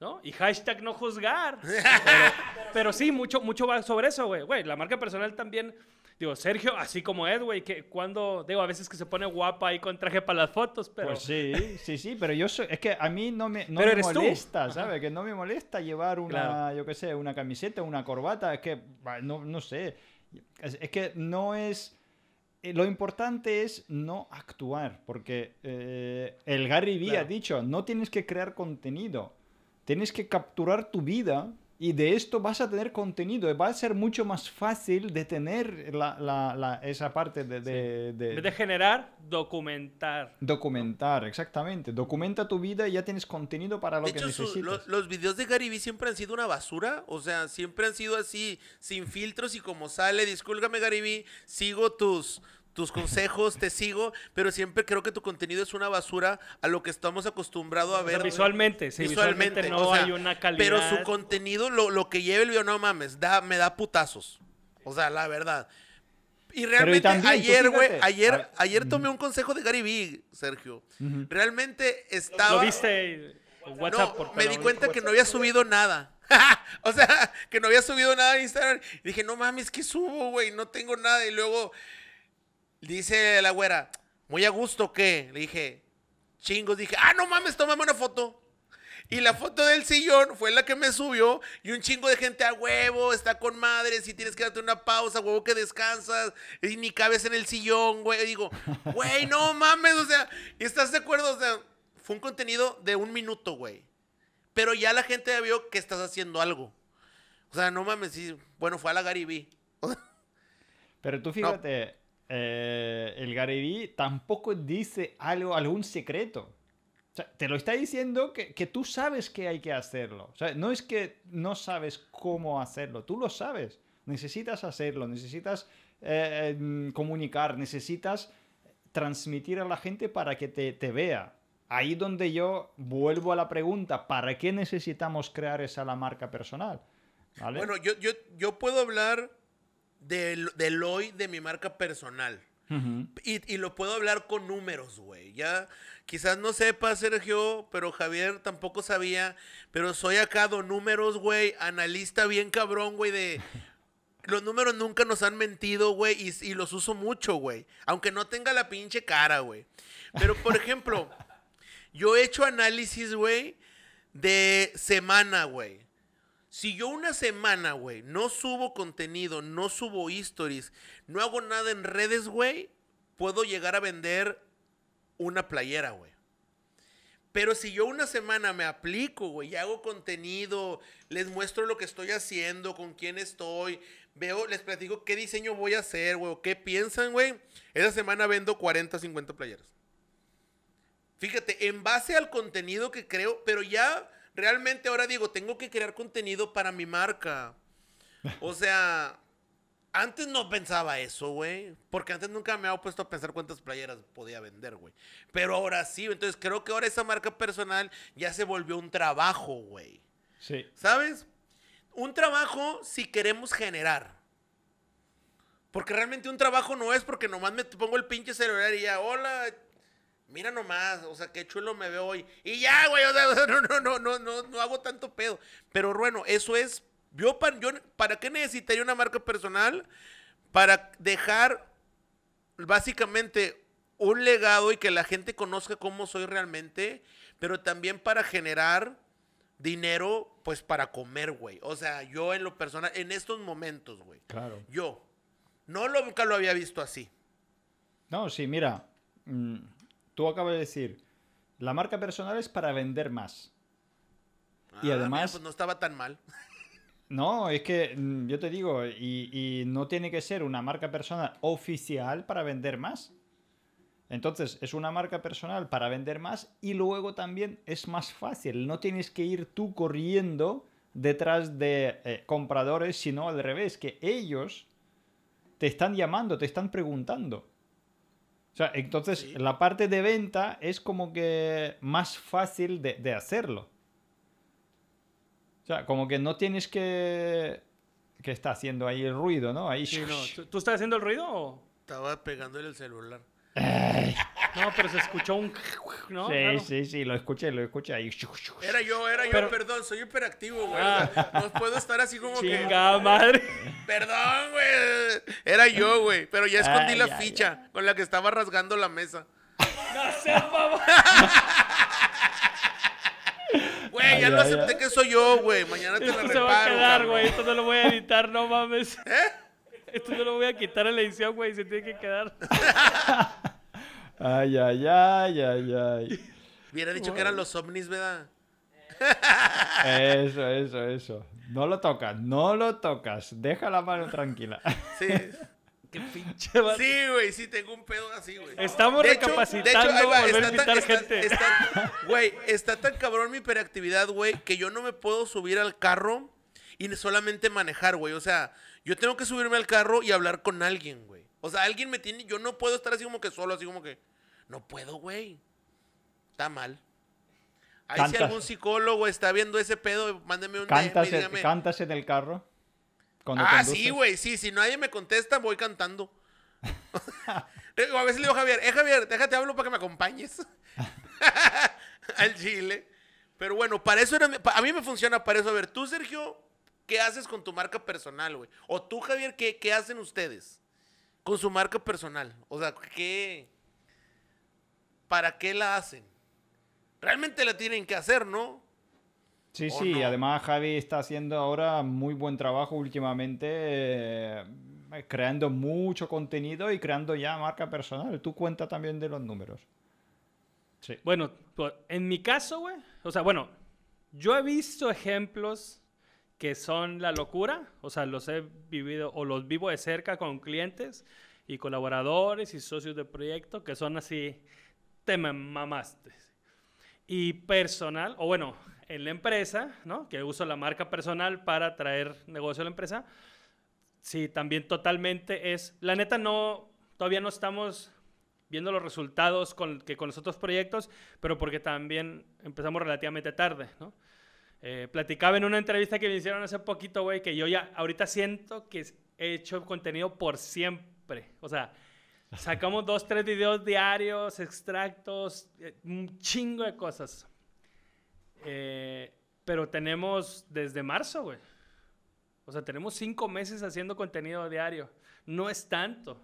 ¿No? Y hashtag no juzgar. Pero, pero sí, mucho, mucho va sobre eso, güey. Güey, la marca personal también. Digo, Sergio, así como Ed, güey, que cuando, digo, a veces que se pone guapa ahí con traje para las fotos, pero... Pues sí, sí, sí, pero yo soy, es que a mí no me, no me tú. molesta, ¿sabes? Que no me molesta llevar una, Claro. yo qué sé, una camiseta, una corbata, es que, no, no sé, es, es que no es, eh, lo importante es no actuar, porque eh, el Gary Vee ha Claro. dicho, no tienes que crear contenido, tienes que capturar tu vida y de esto vas a tener contenido, va a ser mucho más fácil de tener la, la- la- esa parte de- de- de, En vez de generar, documentar. Documentar, exactamente. Documenta tu vida y ya tienes contenido para lo De que hecho, su- necesitas. lo- los videos de Gary Vee siempre han sido una basura. O sea, siempre han sido así, sin filtros y como sale. Discúlpame, Gary Vee, sigo tus, tus consejos, te sigo, pero siempre creo que tu contenido es una basura a lo que estamos acostumbrados a O sea, ver. visualmente, sí, visualmente, no o sea, hay una calidad. Pero su contenido, lo, lo que lleva el video, no mames, da, me da putazos. O sea, la verdad. Y realmente también, ayer, güey, ayer, a- ayer tomé un consejo de Gary Vee, Sergio. Realmente estaba... Lo viste en WhatsApp No, por me di cuenta que no había subido nada. o sea, que no había subido nada en Instagram. Y dije, no mames, ¿qué subo, güey? No tengo nada. Y luego dice la güera, ¿muy a gusto qué? Le dije, chingos. Dije, ah, no mames, tómame una foto. Y la foto del sillón fue la que me subió. Y un chingo de gente a huevo, está con madre. Si tienes que darte una pausa, huevo que descansas. Y ni cabes en el sillón, güey. Y digo, güey, no mames. O sea, ¿estás de acuerdo? O sea, fue un contenido de un minuto, güey. Pero ya la gente ya vio que estás haciendo algo. O sea, no mames, sí. Bueno, fue a la. Pero tú fíjate, eh, el Gary tampoco dice algo, algún secreto. O sea, te lo está diciendo que, que tú sabes que hay que hacerlo. O sea, no es que no sabes cómo hacerlo, tú lo sabes. Necesitas hacerlo, necesitas eh, mm, comunicar, necesitas transmitir a la gente para que te, te vea. Ahí donde yo vuelvo a la pregunta, ¿para qué necesitamos crear esa la marca personal? Bueno, yo, yo, yo puedo hablar del, del hoy de mi marca personal. Y, y lo puedo hablar con números, güey. Ya, quizás no sepa, Sergio, pero Javier tampoco sabía. Pero soy acá don números, güey. Analista bien cabrón, güey, de... Los números nunca nos han mentido, güey, y, y los uso mucho, güey. Aunque no tenga la pinche cara, güey. Pero, por ejemplo, yo he hecho análisis, güey, de semana, güey. Si yo una semana, güey, no subo contenido, no subo stories, no hago nada en redes, güey, puedo llegar a vender una playera, güey. Pero si yo una semana me aplico, güey, y hago contenido, les muestro lo que estoy haciendo, con quién estoy, veo, les platico qué diseño voy a hacer, güey, qué piensan, güey, esa semana vendo 40, 50 playeras. Fíjate, en base al contenido que creo, pero ya realmente ahora digo, tengo que crear contenido para mi marca. O sea, antes no pensaba eso, güey. Porque antes nunca me había puesto a pensar cuántas playeras podía vender, güey. Pero ahora sí, entonces creo que ahora esa marca personal ya se volvió un trabajo, güey. Sí. ¿Sabes? Un trabajo si queremos generar. Porque realmente un trabajo no es porque nomás me pongo el pinche celular y ya, hola, mira nomás, o sea, qué chulo me veo hoy. Y ya, güey, o sea, no, no, no, no, no, no hago tanto pedo. Pero bueno, eso es, yo para, yo, ¿para qué necesitaría una marca personal? Para dejar básicamente un legado y que la gente conozca cómo soy realmente, pero también para generar dinero, pues para comer, güey. O sea, yo en lo personal, en estos momentos, güey. Claro. Yo. No lo, nunca lo había visto así. No, sí, mira, mm, tú acabas de decir, la marca personal es para vender más. Y Ah, además- mira, pues no estaba tan mal. No, es que mm, yo te digo, y, y no tiene que ser una marca personal oficial para vender más. Entonces, es una marca personal para vender más y luego también es más fácil. No tienes que ir tú corriendo detrás de eh, compradores, sino al revés, que ellos te están llamando, te están preguntando. O sea, entonces Sí. la parte de venta es como que más fácil de, de hacerlo. O sea, como que no tienes que... que está haciendo ahí el ruido, ¿no? Ahí... Sí, no. ¿Tú, tú estás haciendo el ruido o...? Estaba pegándole el celular. No, pero se escuchó un... ¿no? sí, Claro. sí, sí, lo escuché, lo escuché ahí. Era yo, era yo, Pero- perdón, soy hiperactivo, güey. Ah. No puedo estar así como que. Chingada madre. Perdón, güey. Era yo, güey. Pero ya escondí Ay, la ay, ficha con la que estaba rasgando la mesa. No seas mamá. Güey, Ay, ya lo acepté ay. que soy yo, güey. Mañana te la Esto reparo. se va a quedar, güey. Esto no lo voy a editar, no mames. ¿Eh? Esto no lo voy a quitar en la edición, güey. Se tiene que quedar. Ay, ay, ay, ay, ay. Hubiera dicho que eran los ovnis, ¿verdad? Eso, eso, eso. No lo tocas, no lo tocas. Deja la mano tranquila. Sí. Qué pinche vato. Sí, güey, sí, tengo un pedo así, güey. Estamos De hecho- recapacitando de hecho, va, volver a invitar gente. está- Güey, está tan cabrón mi hiperactividad, güey, que yo no me puedo subir al carro y solamente manejar, güey. O sea, yo tengo que subirme al carro y hablar con alguien, güey. O sea, alguien me tiene... Yo no puedo estar así como que solo, así como que... No puedo, güey. Está mal. Ahí si algún psicólogo está viendo ese pedo, mándeme un DM ¿Cantas, y en- dígame... ¿Cantas en el carro? Cuando Ah, conduces? sí, güey, sí, si nadie me contesta, voy cantando. A veces le digo a Javier, eh, Javier, déjate hablo para que me acompañes al Chile. Pero bueno, para eso era, a mí me funciona para eso. A ver, tú, Sergio, ¿qué haces con tu marca personal, güey? O tú, Javier, ¿qué, qué hacen ustedes con su marca personal? O sea, ¿qué? ¿Para qué la hacen? Realmente la tienen que hacer, ¿no? Sí, ¿O sí, no? además Javi está haciendo ahora muy buen trabajo últimamente, eh, creando mucho contenido y creando ya marca personal. Tú cuenta también de los números. Sí. Bueno, en mi caso, güey. O sea, bueno, yo he visto ejemplos que son la locura. O sea, los he vivido o los vivo de cerca con clientes y colaboradores y socios de proyecto que son así, te me mamaste. Y personal, o bueno, en la empresa, ¿no? Que uso la marca personal para traer negocio a la empresa. Sí, también totalmente es. La neta, no. Todavía no estamos viendo los resultados con, que con los otros proyectos, pero porque también empezamos relativamente tarde, ¿no? Eh, platicaba en una entrevista que me hicieron hace poquito, güey, que yo ya ahorita siento que he hecho contenido por siempre. O sea, sacamos dos, tres videos diarios, extractos, eh, un chingo de cosas. Eh, pero tenemos desde marzo, güey. O sea, tenemos cinco meses haciendo contenido diario. No es tanto,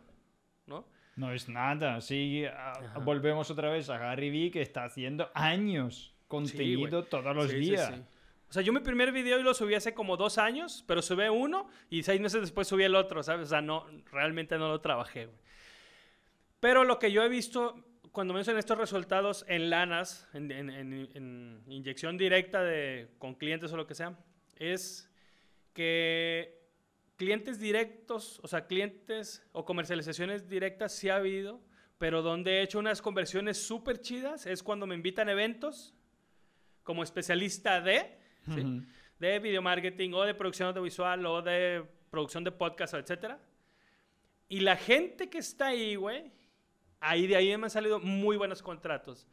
¿no? No es nada, sí, a- Ajá. volvemos otra vez a Gary Vee que está haciendo años contenido güey. todos los Sí, sí, días. sí. O sea, yo mi primer video lo subí hace como dos años, pero subí uno y seis meses después subí el otro, ¿sabes? O sea, no, realmente no lo trabajé, güey. Pero lo que yo he visto cuando me hacen estos resultados en lanas, en, en- en- en inyección directa de, con clientes o lo que sea, es que clientes directos, o sea, clientes o comercializaciones directas sí ha habido, pero donde he hecho unas conversiones súper chidas es cuando me invitan a eventos como especialista de, ¿sí? Ujú. de video marketing o de producción audiovisual o de producción de podcast, etcétera. Y la gente que está ahí, güey, ahí de ahí me han salido muy buenos contratos.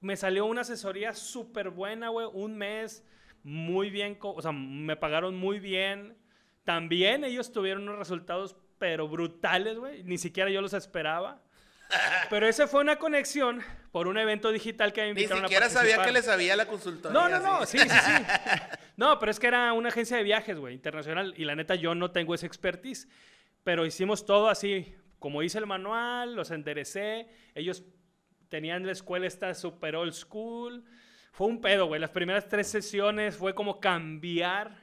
Me salió una asesoría súper buena, güey, un mes, muy bien, o sea, me pagaron muy bien. También ellos tuvieron unos resultados, pero brutales, güey, ni siquiera yo los esperaba. Pero esa fue una conexión por un evento digital que me Ni invitaron a siquiera sabía que participar. le sabía la consultoría. No, no, no, sí, sí, sí. No, pero es que era una agencia de viajes, güey, internacional. Y la neta, yo no tengo esa expertise. Pero hicimos todo así. Como hice el manual, los enderecé. Ellos tenían la escuela esta super old school. Fue un pedo, güey. Las primeras tres sesiones fue como cambiar.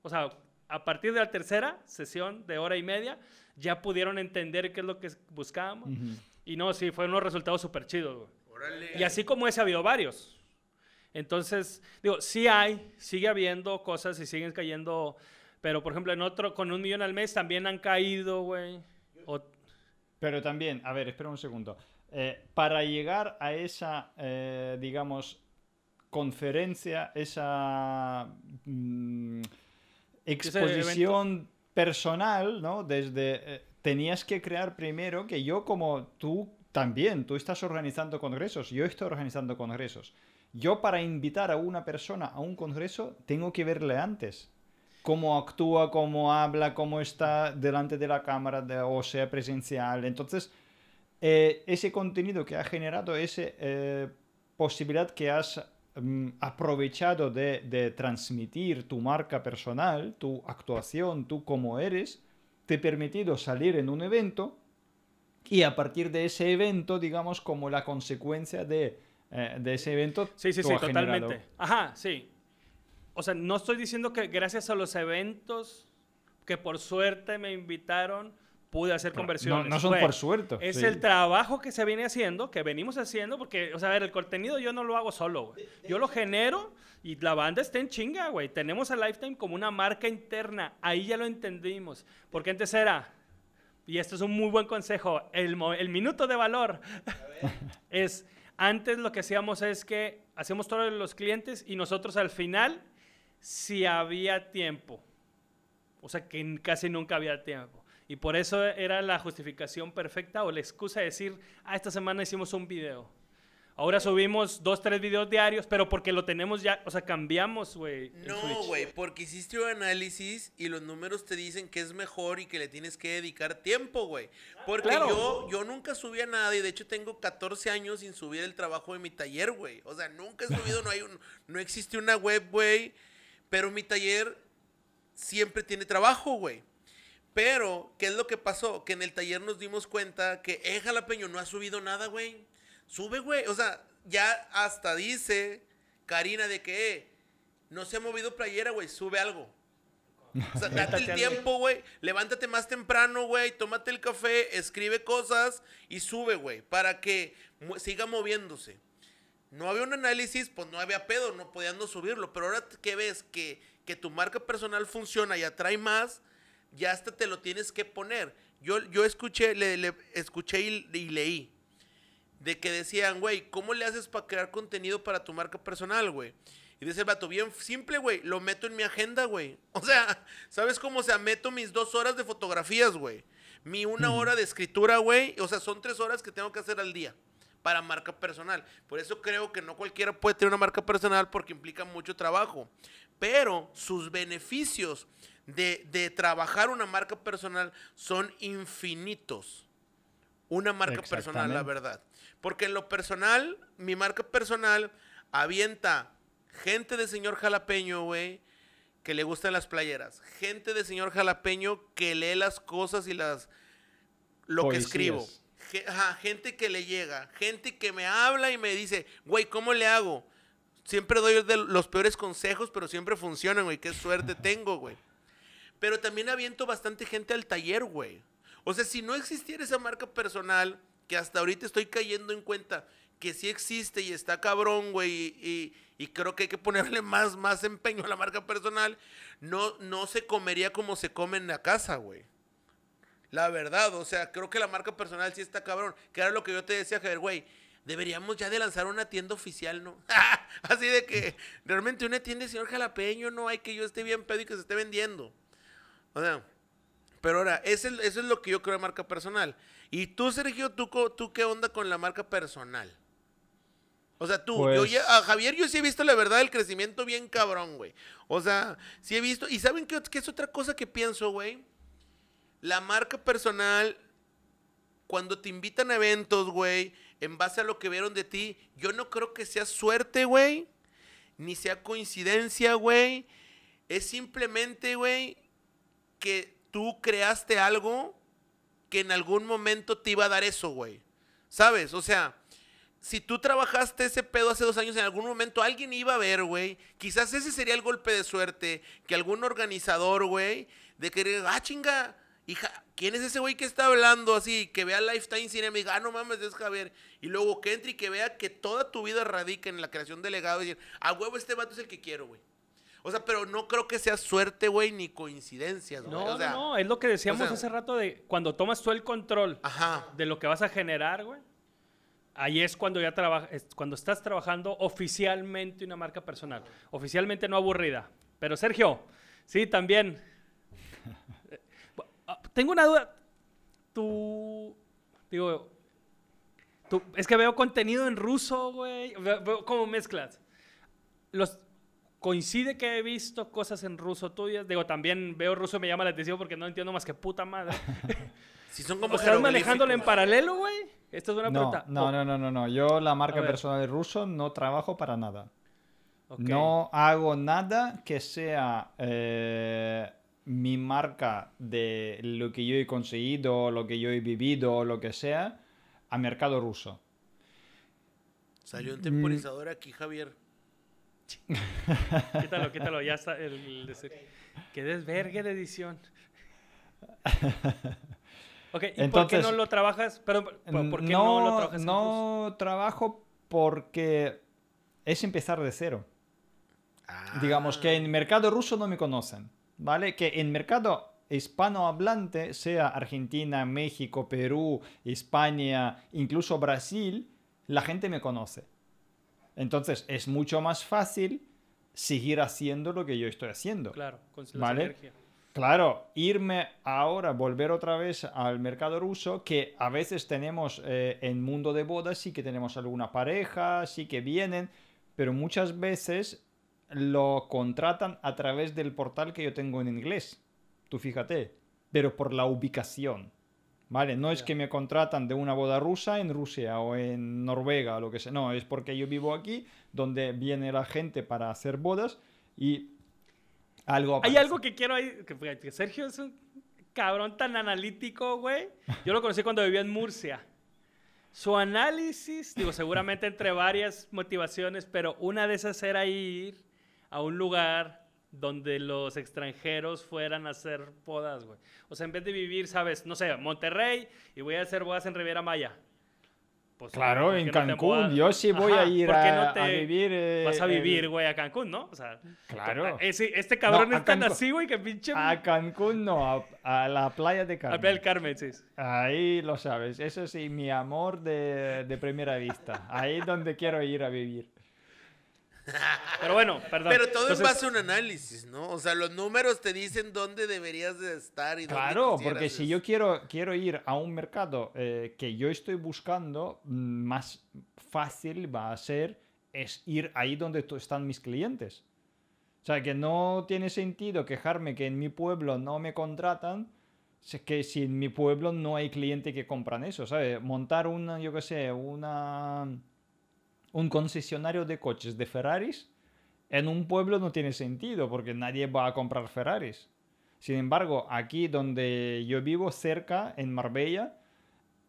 O sea, a partir de la tercera sesión de hora y media, ya pudieron entender qué es lo que buscábamos. Ujú. Y no, sí, fueron unos resultados súper chidos, güey. Órale. Y así como ese ha habido varios. Entonces, digo, sí hay, sigue habiendo cosas y siguen cayendo. Pero, por ejemplo, en otro, con un millón al mes también han caído, güey. O- Pero también, a ver, espera un segundo. Eh, para llegar a esa, eh, digamos, conferencia, esa mm, exposición personal, ¿no? Desde, eh, tenías que crear primero que yo como tú también, tú estás organizando congresos, yo estoy organizando congresos. Yo para invitar a una persona a un congreso tengo que verle antes. Cómo actúa, cómo habla, cómo está delante de la cámara, de- o sea, presencial. Entonces, eh, ese contenido que ha generado, esa posibilidad que has mm, aprovechado de, de transmitir tu marca personal, tu actuación, tú como eres, te ha permitido salir en un evento y a partir de ese evento, digamos, como la consecuencia de, eh, de ese evento, Sí, sí, sí, has generado- totalmente. Ajá, sí. O sea, no estoy diciendo que gracias a los eventos que por suerte me invitaron, pude hacer conversiones. no son por suerte. Es sí. el trabajo que se viene haciendo, que venimos haciendo, porque, o sea, a ver, el contenido yo no lo hago solo, güey. Yo lo genero y la banda está en chinga, güey. Tenemos a Lifetime como una marca interna. Ahí ya lo entendimos. Porque antes era, y esto es un muy buen consejo, el minuto de valor. es, antes lo que hacíamos es que hacíamos todos los clientes y nosotros al final, si había tiempo. O sea, que casi nunca había tiempo. Y por eso era la justificación perfecta o la excusa de decir, ah, esta semana hicimos un video. Ahora subimos dos, tres videos diarios, pero porque lo tenemos ya, o sea, cambiamos, güey. No, güey, porque hiciste un análisis y los números te dicen que es mejor y que le tienes que dedicar tiempo, güey. Porque Claro. yo, yo nunca subía nada y de hecho tengo 14 años sin subir el trabajo de mi taller, güey. O sea, nunca he subido, no hay un, no existe una web, güey. Pero mi taller siempre tiene trabajo, güey. Pero, ¿qué es lo que pasó? Que en el taller nos dimos cuenta que, eh, Jalapeño, no ha subido nada, güey. Sube, güey. O sea, ya hasta dice Karina de que, eh, no se ha movido playera, güey, sube algo. O sea, date el tiempo, güey. Levántate más temprano, güey. Tómate el café, escribe cosas y sube, güey. Para que siga moviéndose. No había un análisis, pues no había pedo, no podían no subirlo. Pero ahora que ves que, que tu marca personal funciona y atrae más, ya hasta te lo tienes que poner. Yo, yo escuché, le, le- escuché y, y leí de que decían, güey, ¿cómo le haces para crear contenido para tu marca personal, güey? Y dice el vato, bien simple, güey, lo meto en mi agenda, güey. O sea, ¿sabes cómo? O sea, meto mis dos horas de fotografías, güey. Mi una hora de escritura, güey. O sea, son tres horas que tengo que hacer al día para marca personal. Por eso creo que no cualquiera puede tener una marca personal porque implica mucho trabajo. Pero sus beneficios de, de trabajar una marca personal son infinitos. Una marca personal, la verdad. Porque en lo personal, mi marca personal avienta gente de señor jalapeño, güey, que le gustan las playeras. Gente de señor jalapeño que lee las cosas y las... Lo Poesías. que escribo. Gente que le llega. Gente que me habla y me dice, güey, ¿cómo le hago? Siempre doy los peores consejos, pero siempre funcionan, güey. Qué suerte tengo, güey. Pero también aviento bastante gente al taller, güey. O sea, si no existiera esa marca personal, que hasta ahorita estoy cayendo en cuenta que sí existe y está cabrón, güey, y, y- y creo que hay que ponerle más, más empeño a la marca personal, no, no se comería como se come en la casa, güey. La verdad, o sea, creo que la marca personal sí está cabrón. Que era lo que yo te decía, Javier, güey. deberíamos ya de lanzar una tienda oficial, ¿no? Así de que realmente una tienda de señor jalapeño, no hay que yo esté bien pedo y que se esté vendiendo. O sea, pero ahora, eso es, eso es lo que yo creo de marca personal. Y tú, Sergio, ¿tú, tú qué onda con la marca personal? O sea, tú, yo Pues- ya- a Javier yo sí he visto la verdad el crecimiento bien cabrón, güey. O sea, sí he visto. ¿Y saben qué, qué es otra cosa que pienso, güey? La marca personal, cuando te invitan a eventos, güey, en base a lo que vieron de ti, yo no creo que sea suerte, güey, ni sea coincidencia, güey. Es simplemente, güey, que tú creaste algo que en algún momento te iba a dar eso, güey. ¿Sabes? O sea, si tú trabajaste ese pedo hace dos años, en algún momento alguien iba a ver, güey. Quizás ese sería el golpe de suerte. Que algún organizador, güey, de que, ah, chinga, hija, ¿quién es ese güey que está hablando así? Que vea Lifetime Cinema y diga, ah, no mames, es Javier. Y luego que entre y que vea que toda tu vida radica en la creación de legado y decir, a huevo, este vato es el que quiero, güey. O sea, pero no creo que sea suerte, güey, ni coincidencias, güey. No, o sea, no, es lo que decíamos o sea- hace rato de cuando tomas tú el control Ajá. de lo que vas a generar, güey. Ahí es cuando ya trabajas, cuando estás trabajando oficialmente una marca personal. Oficialmente no aburrida. Pero Sergio, sí, también. Tengo una duda. Tú, digo, tú, es que veo contenido en ruso, güey. Veo, cómo mezclas. Los, coincide que he visto cosas en ruso tuyas. Digo, también veo ruso y me llama la atención porque no entiendo más que puta madre. Si son como ¿O estás manejándolo en paralelo, güey? Esta es una No, pregunta. no, O- no, no, no, no. Yo la marca personal de ruso no trabajo para nada. ok. No hago nada que sea eh, mi marca de lo que yo he conseguido, lo que yo he vivido, lo que sea, a mercado ruso. Salió un temporizador aquí, Javier. Quítalo, quítalo, ya está. El, el de ser- Qué desvergue de edición. Ok, ¿y por qué no lo trabajas? Perdón, ¿por, qué no, lo trabajas ruso? no trabajo porque es empezar de cero. Digamos que en mercado ruso no me conocen, ¿vale? Que en mercado hispanohablante, sea Argentina, México, Perú, España, incluso Brasil, la gente me conoce. Entonces es mucho más fácil seguir haciendo lo que yo estoy haciendo. Claro, con Vale. Claro, irme ahora, volver otra vez al mercado ruso, que a veces tenemos eh, en mundo de bodas, sí que tenemos alguna pareja, sí que vienen, pero muchas veces lo contratan a través del portal que yo tengo en inglés. Tú fíjate, pero por la ubicación. ¿Vale? No es que me contratan de una boda rusa en Rusia o en Noruega o lo que sea. No, es porque yo vivo aquí, donde viene la gente para hacer bodas y algo Hay aparece. algo que quiero ahí. Que Sergio es un cabrón tan analítico, güey. Yo lo conocí cuando vivía en Murcia. Su análisis, digo, seguramente entre varias motivaciones, pero una de esas era ir a un lugar donde los extranjeros fueran a hacer bodas, güey. O sea, en vez de vivir, sabes, no sé, Monterrey y voy a hacer bodas en Riviera Maya. Pues, Claro, ¿por en no Cancún. mudas? Yo sí voy a Ajá, ir ¿por qué a, no a te vivir. eh, Vas a vivir, güey, a Cancún, ¿no? O sea, Claro. ese- este cabrón No, a es tan así, güey, que pinche... A Cancún no, a, a la playa de Carmen. Playa del Carmen, sí. Ahí lo sabes. Eso sí, mi amor de, de primera vista. Ahí es donde quiero ir a vivir. Pero bueno, perdón. Pero todo Entonces, en base a un análisis, ¿no? O sea, los números te dicen dónde deberías de estar y dónde Claro, quisieras porque si yo quiero, quiero ir a un mercado eh, que yo estoy buscando, mm, más fácil va a ser es ir ahí donde están mis clientes. O sea, que no tiene sentido quejarme que en mi pueblo no me contratan, que si en mi pueblo no hay cliente que compran eso, ¿sabes? Montar una, yo qué sé, una, un concesionario de coches de Ferraris en un pueblo no tiene sentido porque nadie va a comprar Ferraris. Sin embargo, aquí donde yo vivo, cerca, en Marbella,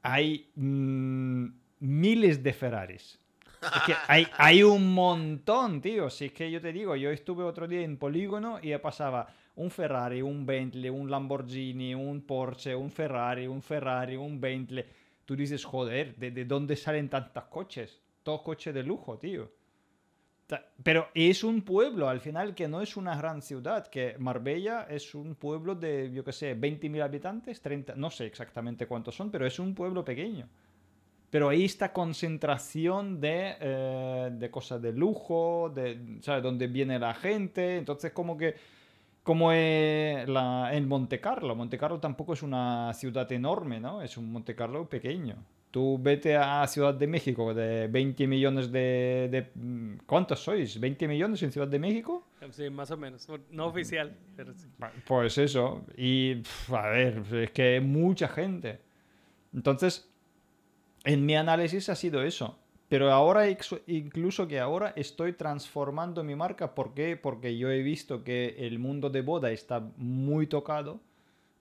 hay mm, miles de Ferraris. Es que hay, un montón, tío. Si es que yo te digo, yo estuve otro día en Polígono y pasaba un Ferrari, un Bentley, un Lamborghini, un Porsche, un Ferrari, un Ferrari, un Bentley. Tú dices, joder, ¿de, de dónde salen tantos coches? Todos coches de lujo, tío. Pero es un pueblo, al final, que no es una gran ciudad, que Marbella es un pueblo de, yo qué sé, 20.000 habitantes, 30, no sé exactamente cuántos son, pero es un pueblo pequeño. pero hay esta concentración de, eh, de cosas de lujo, de, ¿sabes? Donde viene la gente, entonces como que, como eh, en Monte Carlo, Monte Carlo tampoco es una ciudad enorme, ¿no? Es un Monte Carlo pequeño. Tú vete a Ciudad de México, de 20 millones de, de... ¿Cuántos sois? ¿20 millones en Ciudad de México? Sí, más o menos. No oficial, pero sí. Pues eso. Y, a ver, es que mucha gente. Entonces, en mi análisis ha sido eso. Pero ahora, incluso que ahora estoy transformando mi marca. ¿Por qué? Porque yo he visto que el mundo de boda está muy tocado.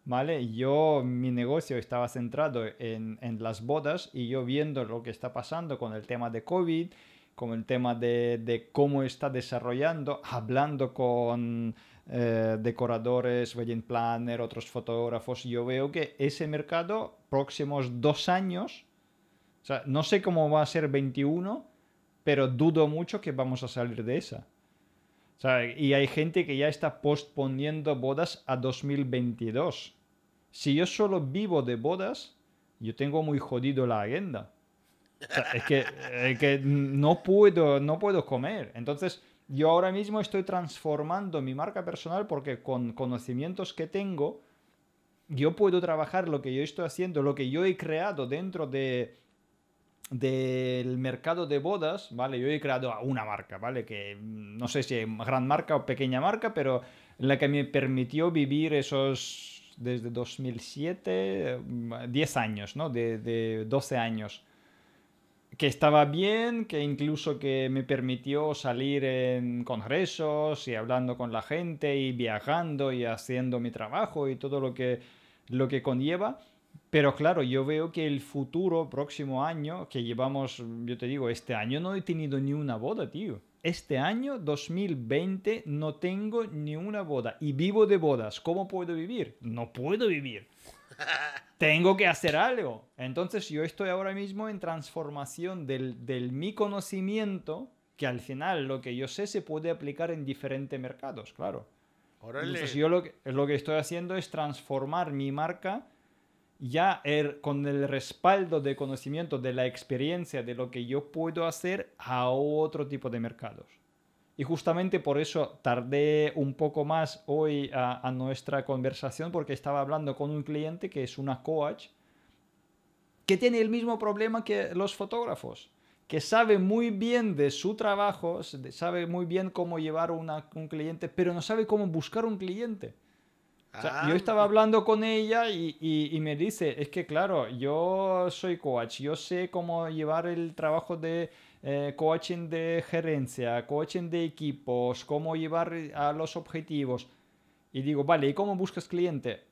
¿Vale? Yo, mi negocio estaba centrado en, en las bodas y yo viendo lo que está pasando con el tema de COVID, con el tema de, de cómo está desarrollando, hablando con eh, decoradores, wedding planner, otros fotógrafos, yo veo que ese mercado, próximos dos años, o sea, no sé cómo va a ser 21, pero dudo mucho que vamos a salir de esa. Y hay gente que ya está posponiendo bodas a 2022. Si yo solo vivo de bodas, yo tengo muy jodido la agenda. Es que, es que no puedo, no puedo comer. Entonces, yo ahora mismo estoy transformando mi marca personal porque con conocimientos que tengo, yo puedo trabajar lo que yo estoy haciendo, lo que yo he creado dentro de del mercado de bodas, ¿vale? Yo he creado una marca, ¿vale? Que mm, no sé si es gran marca o pequeña marca, pero la que me permitió vivir esos desde 2007, mm, 10 años, ¿no? De, de 12 años. Que estaba bien, que incluso que me permitió salir en congresos y hablando con la gente y viajando y haciendo mi trabajo y todo lo que, lo que conlleva. Pero claro, yo veo que el futuro, próximo año, que llevamos, yo te digo, este año no he tenido ni una boda, tío. Este año, 2020, no tengo ni una boda. Y vivo de bodas. ¿Cómo puedo vivir? No puedo vivir. Tengo que hacer algo. Entonces yo estoy ahora mismo en transformación del, del mi conocimiento, que al final lo que yo sé se puede aplicar en diferentes mercados, claro. Órale. Entonces yo lo que, lo que estoy haciendo es transformar mi marca ya er- con el respaldo de conocimiento, de la experiencia, de lo que yo puedo hacer a otro tipo de mercados. Y justamente por eso tardé un poco más hoy a, a nuestra conversación porque estaba hablando con un cliente que es una coach que tiene el mismo problema que los fotógrafos, que sabe muy bien de su trabajo, sabe muy bien cómo llevar una- un cliente, pero no sabe cómo buscar un cliente. O sea, Ah, yo estaba hablando con ella y, y- y me dice, es que claro, yo soy coach, yo sé cómo llevar el trabajo de eh, coaching de gerencia, coaching de equipos, cómo llevar a los objetivos. Y digo, vale, ¿y cómo buscas cliente?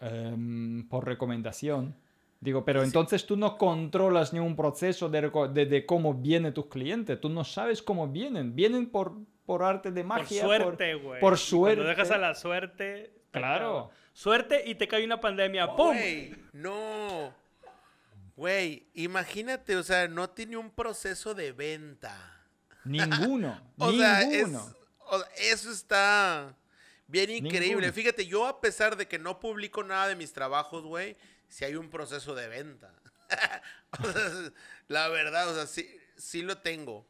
"Em, por recomendación. Digo, pero entonces tú no controlas ni un proceso de, de- de cómo vienen tus clientes, tú no sabes cómo vienen, vienen por, por arte de Por magia. suerte, güey. por suerte. Cuando dejas a la suerte. Claro. Suerte y te cae una pandemia. ¡Pum! Güey, no. Güey, imagínate, o sea, no tiene un proceso de venta. Ninguno. O sea, es, ninguno. o sea, eso está bien increíble. Ninguno. Fíjate, yo a pesar de que no publico nada de mis trabajos, güey, sí hay un proceso de venta. O sea, la verdad, o sea, sí, sí lo tengo.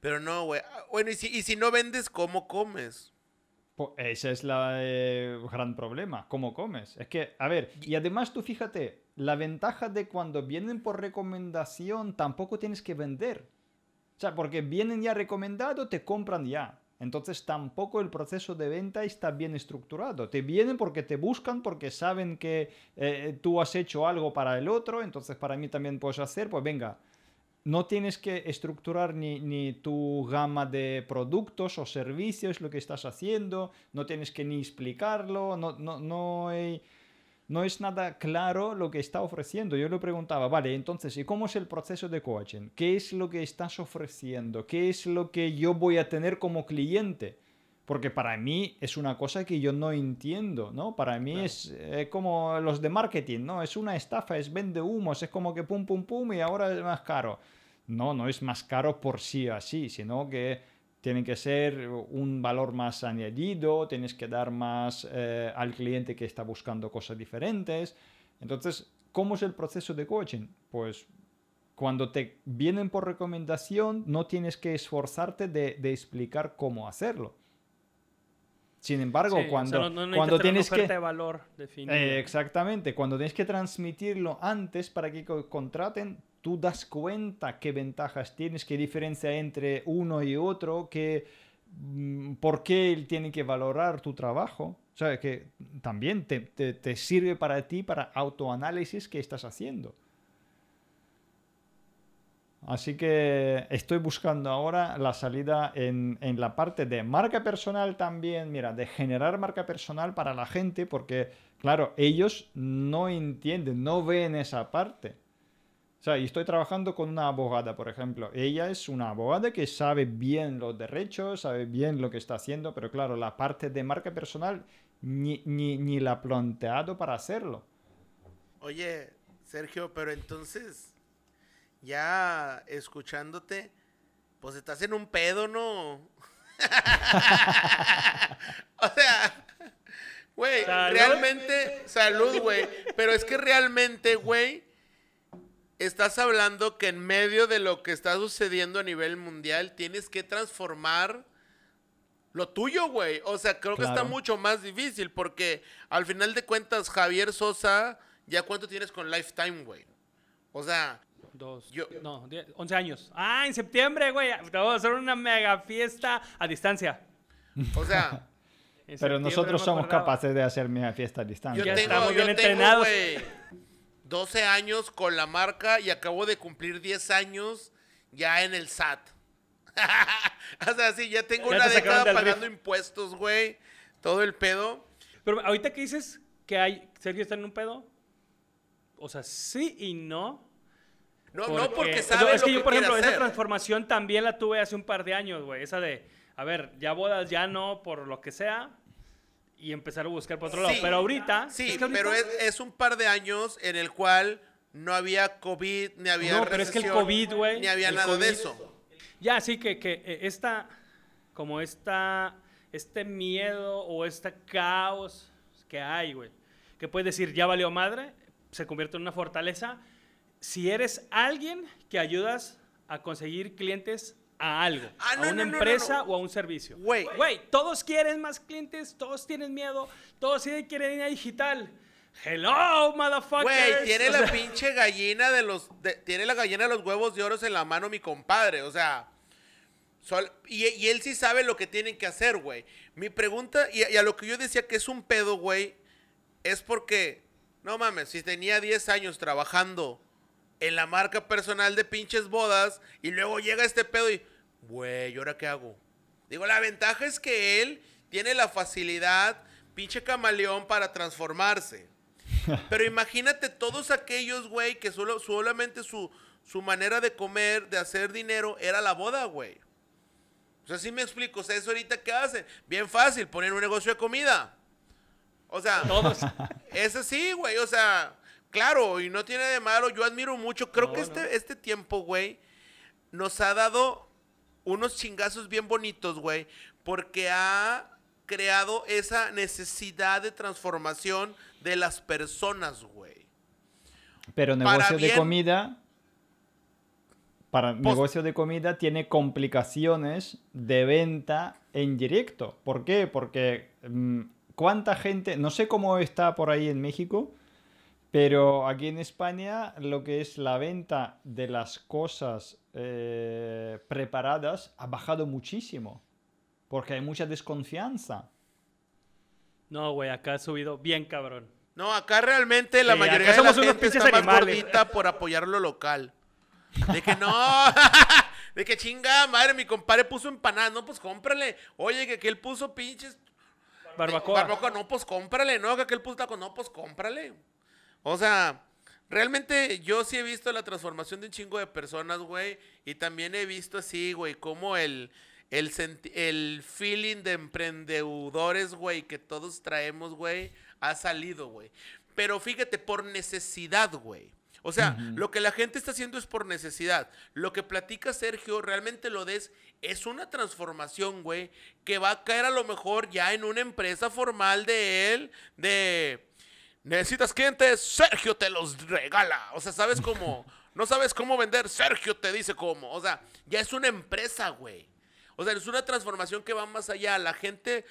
Pero no, güey. Ah, Bueno, y si, y si no vendes, ¿cómo comes? Po- Ese es el gran problema, cómo comes. Es que, a ver, y además tú fíjate, la ventaja de cuando vienen por recomendación tampoco tienes que vender. O sea, porque vienen ya recomendados, te compran ya. Entonces tampoco el proceso de venta está bien estructurado. Te vienen porque te buscan, porque saben que eh, tú has hecho algo para el otro, entonces para mí también puedes hacer, pues venga, no tienes que estructurar ni, ni tu gama de productos o servicios, lo que estás haciendo, no tienes que ni explicarlo, no, no, no, hay- no es nada claro lo que está ofreciendo. Yo le preguntaba, vale, entonces, ¿y cómo es el proceso de coaching? ¿Qué es lo que estás ofreciendo? ¿Qué es lo que yo voy a tener como cliente? Porque para mí es una cosa que yo no entiendo, ¿no? Para mí Claro. es eh, como los de marketing, ¿no? Es una estafa, es vende humos, es como que pum, pum, pum y ahora es más caro. No, no es más caro por sí así, sino que tiene que ser un valor más añadido, tienes que dar más eh, al cliente que está buscando cosas diferentes. Entonces, ¿cómo es el proceso de coaching? Pues cuando te vienen por recomendación, no tienes que esforzarte de, de explicar cómo hacerlo. Sin embargo, Sí, o sea, cuando, no- no cuando tienes que... de valor. Eh, exactamente, cuando tienes que transmitirlo antes para que co- contraten, tú das cuenta qué ventajas tienes, qué diferencia entre uno y otro, qué, mm, por qué él tiene que valorar tu trabajo. O sea, que también te, te- te sirve para ti, para autoanálisis que estás haciendo. Así que estoy buscando ahora la salida en, en la parte de marca personal también, mira, de generar marca personal para la gente, porque, claro, ellos no entienden, no ven esa parte. O sea, y estoy trabajando con una abogada, por ejemplo. Ella es una abogada que sabe bien los derechos, sabe bien lo que está haciendo, pero claro, la parte de marca personal ni, ni, ni la ha planteado para hacerlo. Oye, Sergio, pero entonces, ya escuchándote, pues estás en un pedo, ¿no? o sea, güey, Salud. realmente, salud, güey. Pero es que realmente, güey, estás hablando que en medio de lo que está sucediendo a nivel mundial, tienes que transformar lo tuyo, güey. O sea, creo que está mucho más difícil porque al final de cuentas, Javier Sosa, ¿ya cuánto tienes con Lifetime, güey? O sea, Dos. Yo- No, die- 11 años. Ah, en septiembre, güey. Te Vamos a hacer una mega fiesta a distancia. o sea, Pero nosotros somos capaces de hacer mi fiesta a distancia. yo Ya tengo, estamos yo bien tengo, entrenados. güey, 12 años con la marca y acabo de cumplir 10 años ya en el SAT. o sea, sí, ya tengo Ya una te década pagando impuestos, güey. Todo el pedo. Pero ahorita que dices que hay, Sergio está en un pedo. O sea, sí y no. No, no porque no, sabe es lo que yo, por ejemplo, esa transformación también la tuve hace un par de años, güey. Esa de, a ver, ya bodas, ya no, por lo que sea. Y empezar a buscar por otro lado. Sí. Pero ahorita. Sí, es que ahorita- pero es, es un par de años en el cual no había COVID, ni había No, pero es que el COVID, güey, Ni había nada de COVID. eso. Ya, sí, que, que eh, esta, como esta, este miedo o este caos que hay, güey, que puedes decir, ya valió madre, se convierte en una fortaleza. Si eres alguien que ayudas a conseguir clientes a algo, Ah, no, a una no, no, no, empresa o a un servicio. Güey. Güey, todos quieren más clientes, todos tienen miedo, todos quieren ir a digital. Hello, motherfuckers. Güey, tiene O la sea, pinche gallina de los. de- tiene la gallina de los huevos de oro en la mano, mi compadre. O sea. sol- y, y él sí sabe lo que tienen que hacer, güey. Mi pregunta, y, y a lo que yo decía que es un pedo, güey, es porque. No mames, si tenía 10 años trabajando en la marca personal de pinches bodas y luego llega este pedo y. Güey, ¿y ahora qué hago? Digo, la ventaja es que él tiene la facilidad, pinche camaleón, para transformarse. Pero imagínate todos aquellos, güey, que solo, solamente su, su manera de comer, de hacer dinero, era la boda, güey. O sea, sí me explico. O sea, eso ahorita qué hacen. Bien fácil, poner un negocio de comida. O sea, Todos. es así, güey. O sea, claro, y no tiene de malo. Yo admiro mucho. Creo No, que no. este, este tiempo, güey, nos ha dado unos chingazos bien bonitos, güey. Porque ha creado esa necesidad de transformación de las personas, güey. Pero Para negocio de comida, para negocio de comida tiene complicaciones de venta en directo. ¿Por qué? Porque mm, cuánta gente, no sé cómo está por ahí en México, pero aquí en España lo que es la venta de las cosas eh, preparadas ha bajado muchísimo. Porque hay mucha desconfianza. No, güey, acá ha subido bien cabrón. No, acá realmente la Sí, mayoría acá de la gente está más animales. gordita por apoyar lo local. De que no, de que chinga madre, mi compadre puso empanadas, no, pues cómprale. Oye, que, que él puso pinches Barbacoa. Barbacoa, no, pues cómprale, ¿no? Que aquel puto taco, no, pues cómprale. O sea, realmente yo sí he visto la transformación de un chingo de personas, güey. Y también he visto así, güey, como el, el, el feeling de emprendedores, güey, que todos traemos, güey, ha salido, güey. Pero fíjate, por necesidad, güey. O sea, lo que la gente está haciendo es por necesidad. Lo que platica Sergio, realmente lo des, es una transformación, güey, que va a caer a lo mejor ya en una empresa formal de él, de... Necesitas clientes, Sergio te los regala. O sea, ¿sabes cómo? no sabes cómo vender, Sergio te dice cómo. O sea, ya es una empresa, güey. O sea, es una transformación que va más allá. La gente,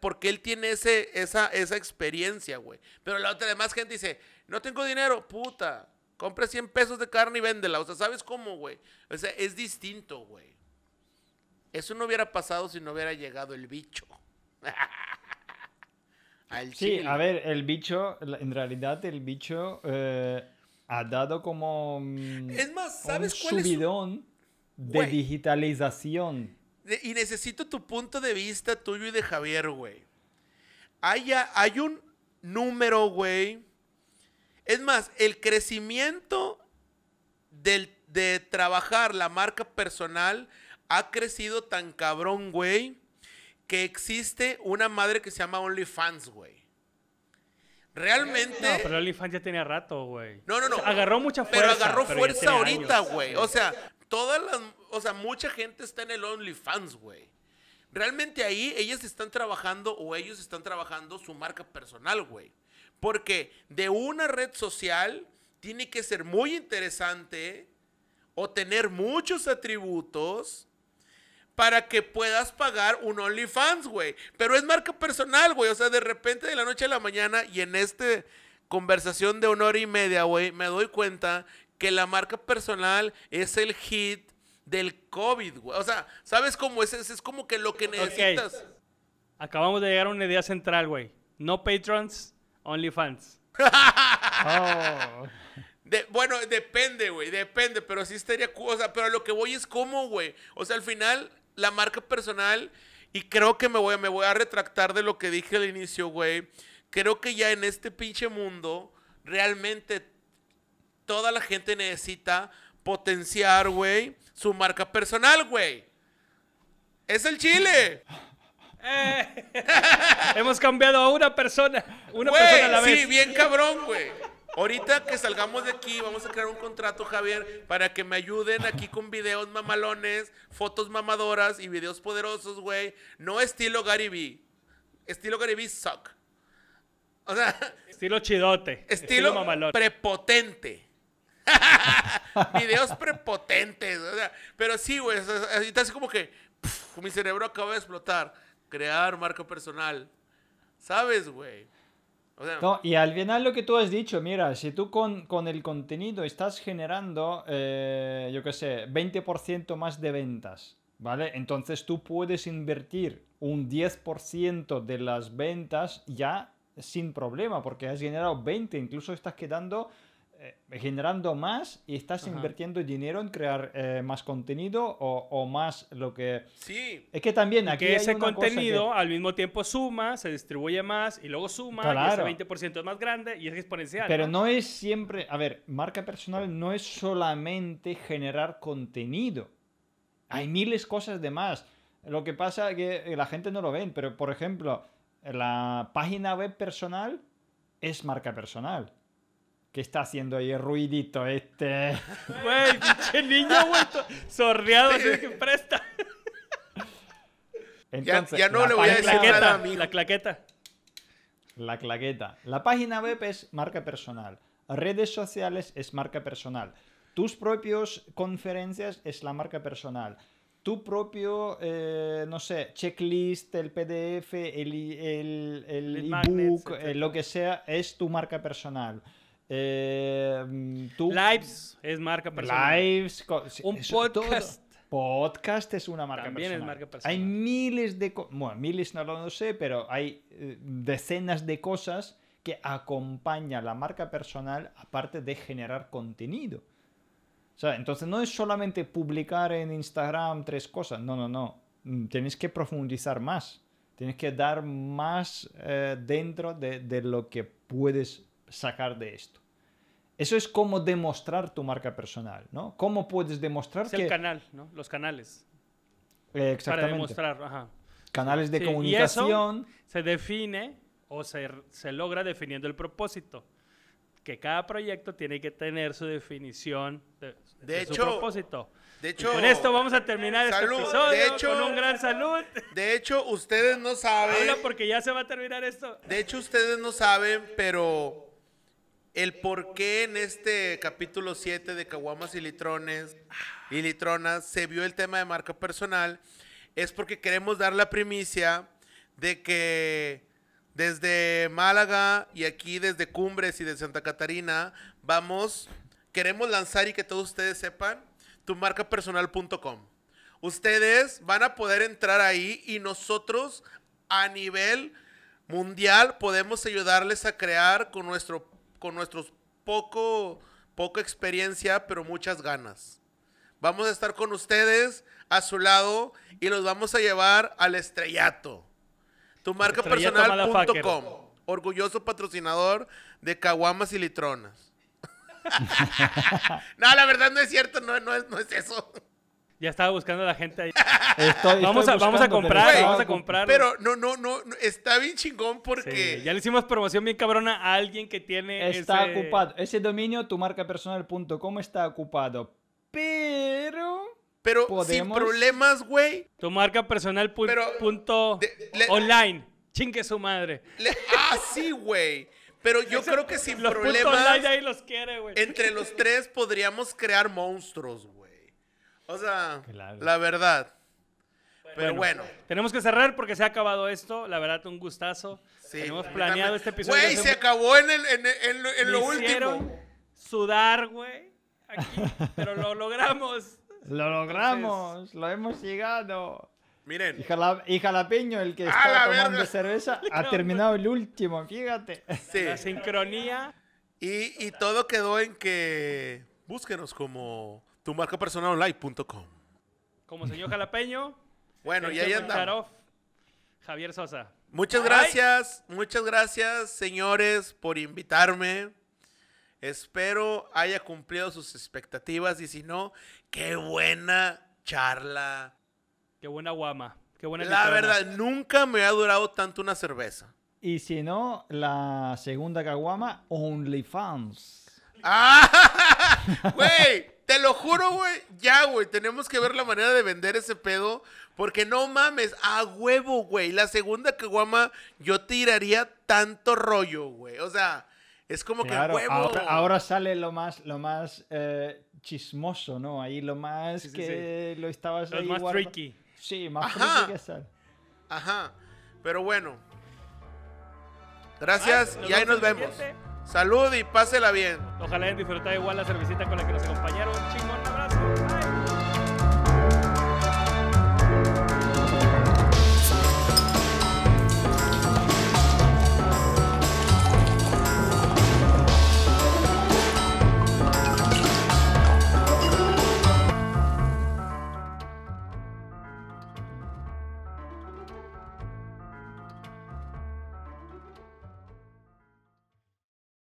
porque él tiene ese, esa, esa experiencia, güey. Pero la otra demás gente dice, no tengo dinero, puta. Compra 100 pesos de carne y véndela. O sea, ¿sabes cómo, güey? O sea, es distinto, güey. Eso no hubiera pasado si no hubiera llegado el bicho. Al Sí, a ver, el bicho, en realidad el bicho eh, ha dado como mm, Es más, ¿sabes un cuál es su- subidón de digitalización. Y necesito tu punto de vista tuyo y de Javier, güey. Hay, hay un número, güey. Es más, el crecimiento del- de trabajar la marca personal ha crecido tan cabrón, güey, que existe una madre que se llama OnlyFans, güey. Realmente... No, pero OnlyFans ya tenía rato, güey. No, no, no. O sea, agarró mucha fuerza. Pero agarró pero fuerza ahorita, años. güey. O sea, todas las. O sea, mucha gente está en el OnlyFans, güey. Realmente ahí ellas están trabajando o ellos están trabajando su marca personal, güey. Porque de una red social tiene que ser muy interesante o tener muchos atributos para que puedas pagar un OnlyFans, güey. Pero es marca personal, güey. O sea, de repente de la noche a la mañana y en esta conversación de una hora y media, güey, me doy cuenta que la marca personal es el hit del COVID, güey. O sea, ¿sabes cómo es? Es, como que lo que necesitas. Acabamos de llegar a una idea central, güey. No patrons, OnlyFans. Oh. De- bueno, depende, güey, depende, pero sí estaría, o sea, pero lo que voy es cómo, güey. O sea, al final, la marca personal, y creo que me voy, a- me voy a retractar de lo que dije al inicio, güey. Creo que ya en este pinche mundo, realmente toda la gente necesita potenciar, güey, su marca personal, güey. Es el chile. Hemos cambiado a una persona. Una persona a la vez. Sí, bien cabrón, güey. Ahorita que salgamos de aquí, vamos a crear un contrato, Javier, para que me ayuden aquí con videos mamalones, fotos mamadoras y videos poderosos, güey. No estilo Gary Vee. Estilo Gary Vee suck. O sea, Estilo chidote. estilo, mamalón. prepotente. videos prepotentes. O sea, pero sí, güey. ahorita así como que mi cerebro acaba de explotar. Crear marca personal. ¿Sabes, güey? No, y al final lo que tú has dicho, mira, si tú con, con el contenido estás generando, eh, yo qué sé, 20% más de ventas, ¿vale? Entonces tú puedes invertir un 10% de las ventas ya sin problema, porque has generado 20, incluso estás quedando eh, generando más y estás Ajá. invirtiendo dinero en crear eh, más contenido o, o más lo que... sí. Es que también aquí que hay ese una cosa que- contenido al mismo tiempo suma, se distribuye más y luego suma Claro. y ese 20% es más grande y es exponencial. Pero no es siempre, a ver, marca personal no es solamente generar contenido. Hay miles de cosas de más. Lo que pasa es que la gente no lo ven, pero por ejemplo, la página web personal es marca personal. ¿Qué está haciendo ahí el ruidito este? Güey, pinche niño, güey, sorreado, así que presta. Entonces, ya no le voy a decir nada, Claqueta, amigo. la claqueta. La claqueta. La página web es marca personal. Redes sociales es marca personal. Tus propios conferencias es la marca personal. Tu propio, eh, no sé, checklist, el PDF, el, i- el, el ebook, eh, lo que sea, es tu marca personal. Eh, tu Lives es marca personal. Lives, Un eso todo. podcast. Podcast es una marca También es personal. marca personal. Hay miles de cosas, bueno, miles no lo sé, pero hay eh, decenas de cosas que acompañan la marca personal aparte de generar contenido. O sea, entonces no es solamente publicar en Instagram tres cosas, no, no, no. Mm, Tienes que profundizar más. Tienes que dar más eh, dentro de, de lo que puedes sacar de esto. Eso es como demostrar tu marca personal, ¿no? ¿Cómo puedes demostrar Es que... el canal, ¿no? Los canales. Eh, Para exactamente. demostrar, ajá. Canales de Sí, y eso- comunicación. Se define o se, se logra definiendo el propósito. Que cada proyecto tiene que tener su definición de, de su hecho, propósito. De Y hecho, con esto vamos a terminar Salud. este episodio De hecho- con un gran salud. de hecho, ustedes no saben. Habla porque ya se va a terminar esto. De hecho, ustedes no saben, pero el por qué en este capítulo 7 de Caguamas y Litrones y Litronas se vio el tema de marca personal es porque queremos dar la primicia de que desde Málaga y aquí desde Cumbres y de Santa Catarina vamos, queremos lanzar y que todos ustedes sepan tu marcapersonal.com. Ustedes van a poder entrar ahí y nosotros a nivel mundial podemos ayudarles a crear con nuestro con nuestros poco poca experiencia, pero muchas ganas. Vamos a estar con ustedes a su lado y los vamos a llevar al estrellato. Tu marca personal.com. Orgulloso patrocinador de Caguamas y Litronas. no, la verdad no es cierto, no, no, es, no es eso. Ya estaba buscando a la gente ahí. Estoy- Vamos estoy a- vamos a comprar, pero vamos a comprar. Pero no, no, no, no, está bien chingón Sí, porque... ya le hicimos promoción bien cabrona a alguien que tiene Está ese- ocupado. Ese dominio, tumarcapersonal.com, está ocupado. Pero. Pero sin problemas, güey. Tu marca personal pu- Pero- punto de- le- online. Chingue su madre. Le- ah, sí, güey. Pero yo creo que sin Los problemas, online ahí los quiere, güey. entre los tres podríamos crear monstruos, güey. O sea, Claro. la verdad. Pero Bueno, bueno. Tenemos que cerrar porque se ha acabado esto. La verdad, un gustazo. Sí, Tenemos planeado este episodio. Güey, se acabó en, el, en, en lo, en lo último. sudar, güey. Aquí, pero lo logramos. Lo logramos, lo hemos llegado. Miren, Y, jala- y Jalapeño, el que ¡A está la tomando verga! cerveza, ha terminado el último, fíjate. sí. La sincronía. Y, y todo quedó en que búsquenos como tu marca personal online.com. Como señor jalapeño. Bueno, y ahí. Kuncharov, Javier Sosa. Muchas Bye. gracias, muchas gracias, señores, por invitarme. Espero haya cumplido sus expectativas y si no, qué buena charla. Qué buena guama. Qué buena La litrona. verdad, nunca me ha durado tanto una cerveza. Y si no, la segunda caguama, OnlyFans. ¡Ah! Güey, te lo juro, güey. Ya, güey, tenemos que ver la manera de vender ese pedo. Porque no mames, a huevo, güey. La segunda caguama, yo tiraría tanto rollo, güey. O sea, es como Claro, que huevo. ahora, ahora sale lo más, lo más eh, chismoso, ¿no? Ahí lo más Sí, sí, que lo estabas Los ahí más guarda- tricky. Sí, más Ajá. freaky que sale. Ajá. Pero bueno. Gracias Ay, y ahí nos vemos. siguiente. Salud y pásela bien. Ojalá hayan disfrutado igual la cervecita con la que nos acompañaron.